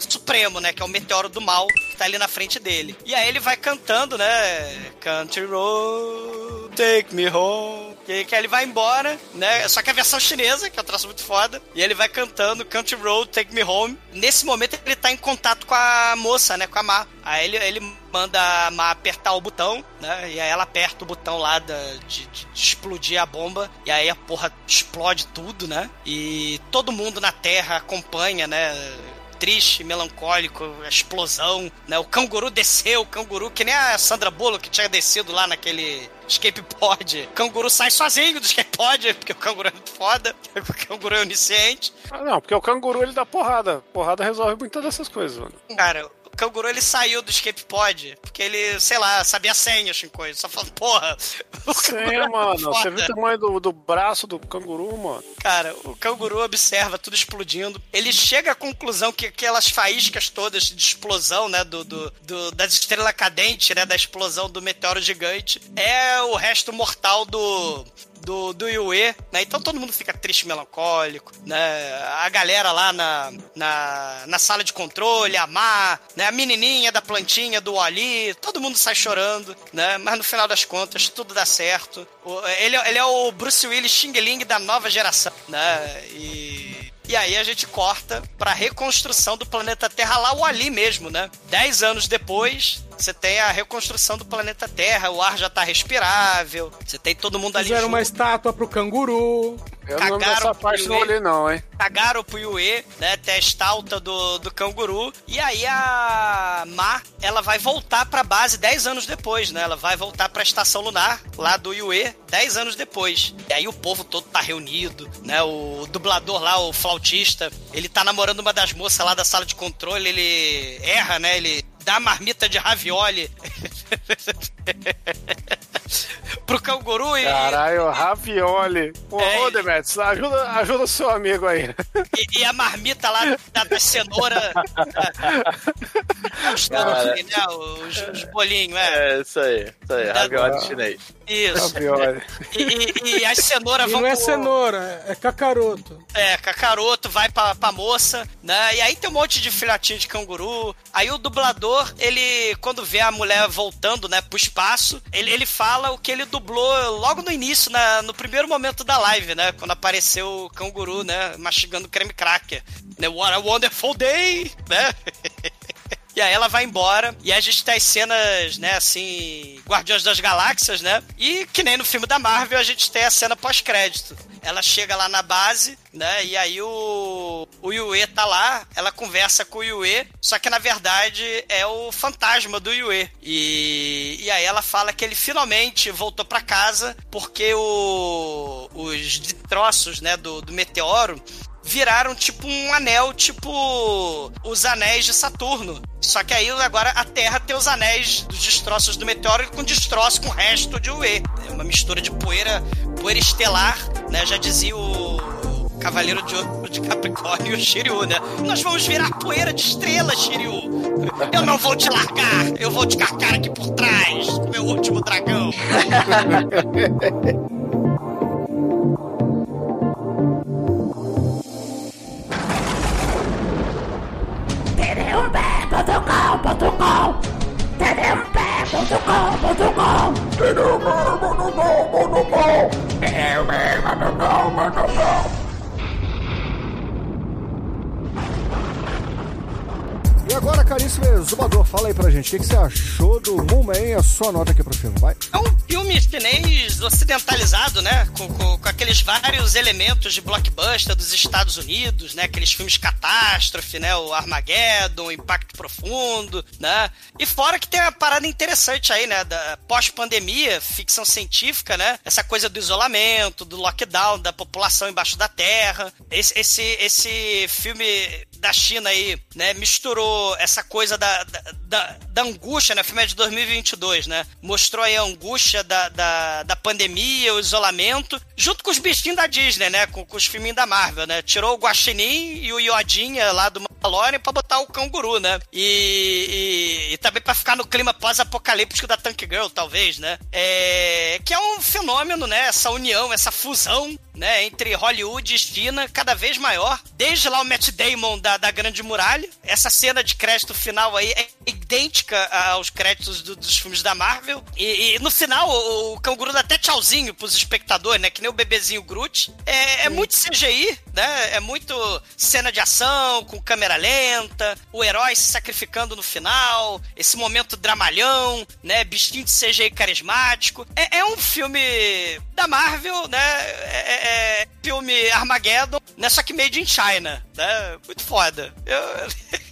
supremo, né? Que é o meteoro do mal que tá ali na frente dele. E aí ele vai cantando, né? Country Road, take me home. Que, que ele vai embora, né? Só que a versão chinesa, que é um troço muito foda. E ele vai cantando Country Road, Take Me Home. Nesse momento ele tá em contato com a moça, né? Com a Ma. Aí ele, ele manda a Ma apertar o botão, né? E aí ela aperta o botão lá da, de, de, de explodir a bomba. E aí a porra explode tudo, né? E todo mundo na Terra acompanha, né? triste, melancólico, a explosão, né? O canguru desceu, o canguru, que nem a Sandra Bullock que tinha descido lá naquele escape pod. O canguru sai sozinho do escape pod, porque o canguru é muito foda, o canguru é onisciente. Ah, não, porque o canguru ele dá porrada. Porrada resolve muitas dessas coisas, mano. Cara, canguru ele saiu do escape pod, porque ele, sei lá, sabia senha, Shinkoi. Só falando, porra. Senha, mano. Você viu o tamanho do, do braço do canguru, mano? Cara, o canguru observa tudo explodindo. Ele chega à conclusão que aquelas faíscas todas de explosão, né, do, do, do das estrelas cadentes, né, da explosão do meteoro gigante, é o resto mortal do do, do Yue, né? Então todo mundo fica triste, melancólico, né? A galera lá na, na, na sala de controle, a Mar, né? A menininha da plantinha do Ali, todo mundo sai chorando, né? Mas no final das contas, tudo dá certo. Ele, ele é o Bruce Willis Xing Ling da nova geração, né? E E aí a gente corta pra reconstrução do planeta Terra lá, o ali mesmo, né? Dez anos depois, você tem a reconstrução do planeta Terra, o ar já tá respirável, você tem todo mundo ali Fizeram uma junto. estátua pro canguru. Eu não Cagaram nessa parte pro não olhei não, hein? cagaram pro Yue, né? Testa alta do, do canguru. E aí a Ma, ela vai voltar pra base 10 anos depois, né? Ela vai voltar pra estação lunar lá do Yue 10 anos depois. E aí o povo todo tá reunido, né? O dublador lá, o flautista, ele tá namorando uma das moças lá da sala de controle, ele erra, né? Ele dá a marmita de ravioli pro canguru e, Caralho, ravioli. Pô, É. ô Demetrius, ajuda, ajuda o seu amigo aí. E, e a marmita lá da, da cenoura. os, Cara. né, os, os bolinhos, é. É, isso aí. Isso aí, Da- ravioli chinês. Isso. Ravioli. E, e- e as cenouras vão. não é pro- cenoura, é cacaroto. É, cacaroto vai pra, pra moça, né? E aí tem um monte de filhotinho de canguru. Aí o dublador, ele, quando vê a mulher voltando, né, pro espaço, ele, ele fala o que ele dublou logo no início, na, no primeiro momento da live, né? Quando apareceu o canguru, né, mastigando creme cracker. Né? What a wonderful day, né? E aí ela vai embora, e a gente tem as cenas, né, assim, Guardiões das Galáxias, né? E que nem no filme da Marvel, a gente tem a cena pós-crédito. Ela chega lá na base, né? E aí o, o Yue tá lá, ela conversa com o Yue, só que na verdade é o fantasma do Yue. E, e aí ela fala que ele finalmente voltou pra casa porque o, os destroços, né, do, do meteoro viraram tipo um anel, tipo os anéis de Saturno. Só que aí agora a Terra tem os anéis dos destroços do meteoro com destroço com o resto de Ue. É uma mistura de poeira, poeira estelar, né? Já dizia o Cavaleiro de Ouro de Capricórnio e o Shiryu, né? Nós vamos virar poeira de estrela, Shiryu. Eu não vou te largar. Eu vou te carcar aqui por trás. Meu último dragão. E agora, caríssimo exumador, fala aí pra gente, o que, que você achou do Moonman? A sua nota aqui pro filme, vai. É um filme chinês ocidentalizado, né? Com, com- com aqueles vários elementos de blockbuster dos Estados Unidos, né? Aqueles filmes catástrofe, né? O Armageddon, o Impacto Profundo, né? E fora que tem uma parada interessante aí, né? Da pós-pandemia, ficção científica, né? Essa coisa do isolamento, do lockdown, da população embaixo da terra. Esse, esse, esse filme da China aí, né, misturou essa coisa da, da, da, da angústia, né, o filme é de 2022, né, mostrou aí a angústia da, da, da pandemia, o isolamento, junto com os bichinhos da Disney, né, com, com os filminhos da Marvel, né, tirou o Guaxinim e o Iodinha lá do Mandalorian pra botar o canguru, né, e, e, e também pra ficar no clima pós-apocalíptico da Tank Girl, talvez, né, é, que é um fenômeno, né, essa união, essa fusão, né, entre Hollywood e China cada vez maior. Desde lá o Matt Damon da, da Grande Muralha. Essa cena de crédito final aí é idêntica aos créditos do- dos filmes da Marvel. E, e no final o, o canguru dá até tchauzinho pros espectadores, né? Que nem o bebezinho Groot. É, é muito CGI, né? É muito cena de ação, com câmera lenta, o herói se sacrificando no final, esse momento dramalhão, né? Bichinho de CGI carismático. É, é um filme da Marvel, né? É, é- é filme Armageddon, né? Só que made in China, né? Muito foda. Eu...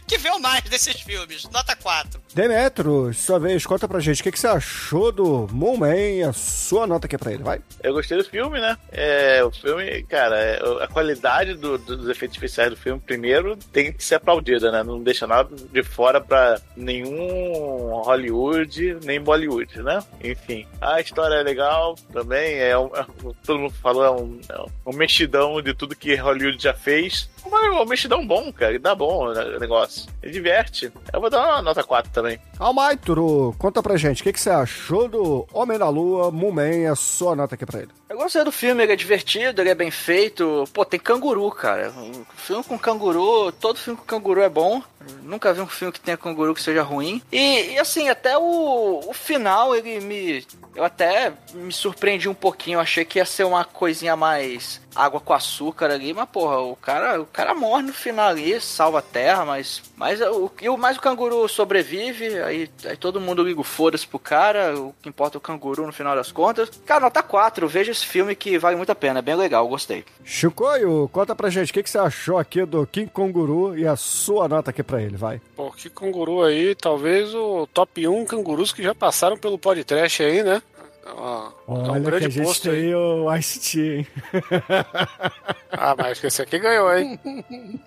que vê mais desses filmes? Nota 4. Demetro, sua vez, conta pra gente, o que, que você achou do Moonman? A sua nota aqui pra ele, vai. Eu gostei do filme, né? É, o filme, cara, é, a qualidade do- dos efeitos especiais do filme, primeiro, tem que ser aplaudida, né? Não deixa nada de fora pra nenhum Hollywood, nem Bollywood, né? Enfim, a história é legal também, é, um- é todo mundo falou, é um, é um mexidão de tudo que Hollywood já fez. Mas é um mexidão bom, cara, dá bom o negócio. Ele diverte. Eu vou dar uma nota 4 também. Almaituro, conta pra gente, o que, que você achou do Homem da Lua, Mumen, a sua nota aqui pra ele? Eu gostei do filme, ele é divertido, ele é bem feito. Pô, tem canguru, cara. Um filme com canguru, todo filme com canguru é bom. Nunca vi um filme que tenha canguru que seja ruim. E, e assim, até o, o final, ele me. Eu até me surpreendi um pouquinho. Eu achei que ia ser uma coisinha mais água com açúcar ali, mas porra, o cara, o cara morre no final ali, salva a terra, mas, mas o, e o mais o canguru sobrevive, aí, aí todo mundo liga o foda-se pro cara, o que importa é o canguru no final das contas. Cara, nota 4, veja esse filme que vale muito a pena, é bem legal, gostei. Chicoio, conta pra gente, o que, que você achou aqui do King Canguru e a sua nota aqui pra ele, vai. Pô, que canguru aí, talvez o top 1 cangurus que já passaram pelo podcast aí, né? Ó, Olha é um que a grande gente posto aí. tem o Ice-T, hein? Ah, mas esse aqui ganhou, hein?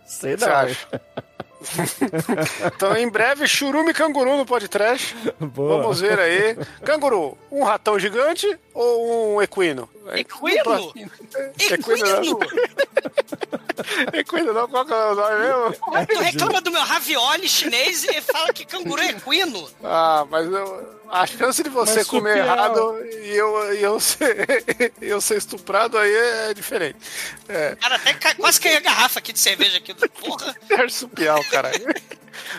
Sei O que você acha? então, em breve, churume canguru no podcast. Boa. Vamos ver aí. Canguru, um ratão gigante ou um equino? Equino? Equino. Equino não, qual que é o nome mesmo? Tu reclama do meu ravioli chinês e fala que canguru é equino. Ah, mas eu- a chance de você comer Marsupial. errado e eu, e eu, ser, eu ser estuprado aí é diferente. É, Cara, até ca- quase caiu a garrafa aqui de cerveja aqui. Porra. marsupial, caralho.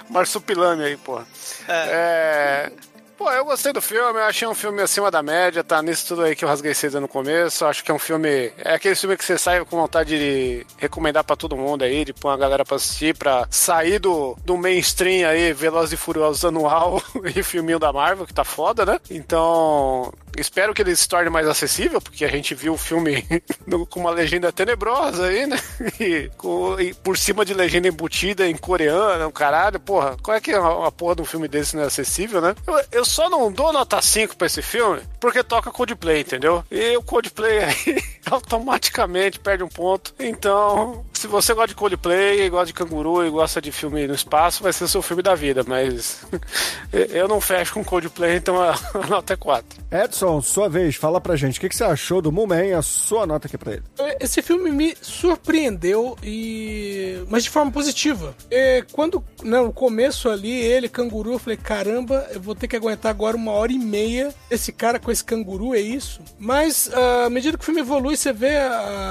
Marsupilame aí, porra. É. Pô, eu gostei do filme, eu achei um filme acima da média, tá nisso tudo aí que eu rasguei cedo no começo. Acho que é um filme. É aquele filme que você sai com vontade de recomendar pra todo mundo aí, de pôr uma galera pra assistir, pra sair do, do mainstream aí, Velozes e Furiosos anual e filminho da Marvel, que tá foda, né? Então. Espero que ele se torne mais acessível, porque a gente viu o filme com uma legenda tenebrosa aí, né? E, com- e por cima de legenda embutida em coreano, caralho. Porra, qual é que é uma, uma porra de um filme desse não é acessível, né? Eu, eu só não dou nota 5 pra esse filme porque toca Coldplay, entendeu? E o Coldplay aí automaticamente perde um ponto. Então, se você gosta de Coldplay, gosta de canguru e gosta de filme no espaço, vai ser o seu filme da vida, mas eu não fecho com Coldplay, então a, a nota é 4. Edson, sua vez, fala pra gente, o que, que você achou do Mumen, a sua nota aqui pra ele? Esse filme me surpreendeu e mas de forma positiva. E quando né, no começo ali ele canguru, eu falei caramba, eu vou ter que aguentar agora uma hora e meia esse cara com esse canguru é isso. Mas ah, à medida que o filme evolui, você vê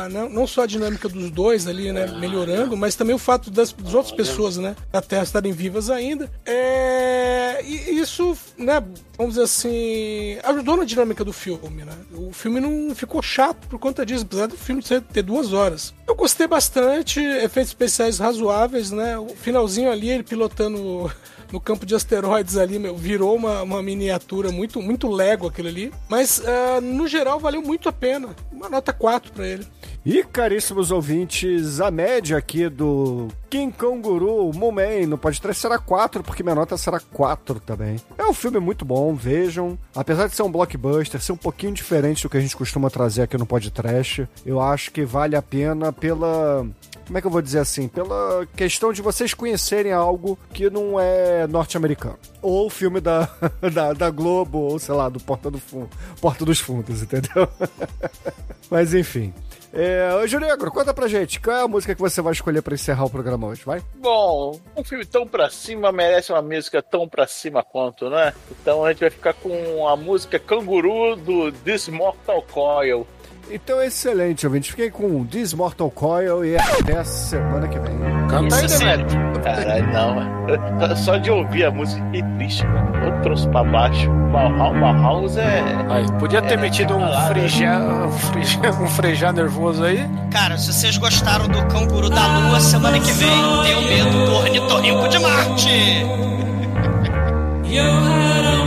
não, não só a dinâmica dos dois ali, né, melhorando, mas também o fato das, das outras pessoas, né, da Terra estarem vivas ainda. É, e isso, né, vamos dizer assim, ajudou na dinâmica do filme, né? O filme não ficou chato por conta disso, apesar do filme ter duas horas. Eu gostei bastante, efeitos especiais razoáveis, né? O finalzinho ali, ele pilotando no campo de asteroides ali, meu, virou uma, uma miniatura muito, muito lego aquilo ali. Mas, ah, no geral, valeu muito a pena. Uma nota 4 pra ele. E, caríssimos ouvintes, a média aqui do King Konguru Mumen no podcast será 4, porque minha nota será 4 também. É um filme muito bom, vejam. Apesar de ser um blockbuster, ser um pouquinho diferente do que a gente costuma trazer aqui no podcast, eu acho que vale a pena pela como é que eu vou dizer assim? Pela questão de vocês conhecerem algo que não é norte-americano. Ou filme da, da, da Globo, ou sei lá, do Porta, do Fundo, Porta dos Fundos, entendeu? Mas enfim. É, ô, Junegro, conta pra gente, qual é a música que você vai escolher pra encerrar o programa vai? Bom, um filme tão pra cima merece uma música tão pra cima quanto, né? Então a gente vai ficar com a música Canguru do This Mortal Coil. Então, excelente, ouvinte. Fiquei com This Mortal Coil e até a semana que vem. Canta aí. Demetrio. Caralho, não. Só de ouvir a música fiquei triste, cara. Eu trouxe pra baixo. Bauhaus, é. Aí, podia ter É, metido um palavra. frejar, um frejar, um frejar nervoso aí. Cara, se vocês gostaram do canguru da lua, semana que vem tem o medo do ornitorrinco de Marte.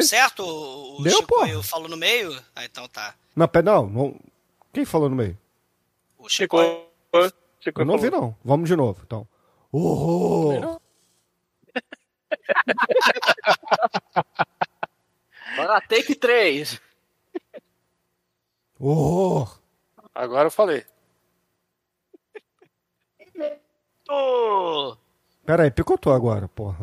Deu certo? O, Deu, Chico porra. eu falo no meio? Ah, então tá. Não, pera, não, não. Quem falou no meio? O Chico. Chico. Chico Eu não ouvi, falou. não. Vamos de novo, então. Horror! Bora, take 3. Horror! Agora eu falei. Ô, Pera aí, picotou agora, porra.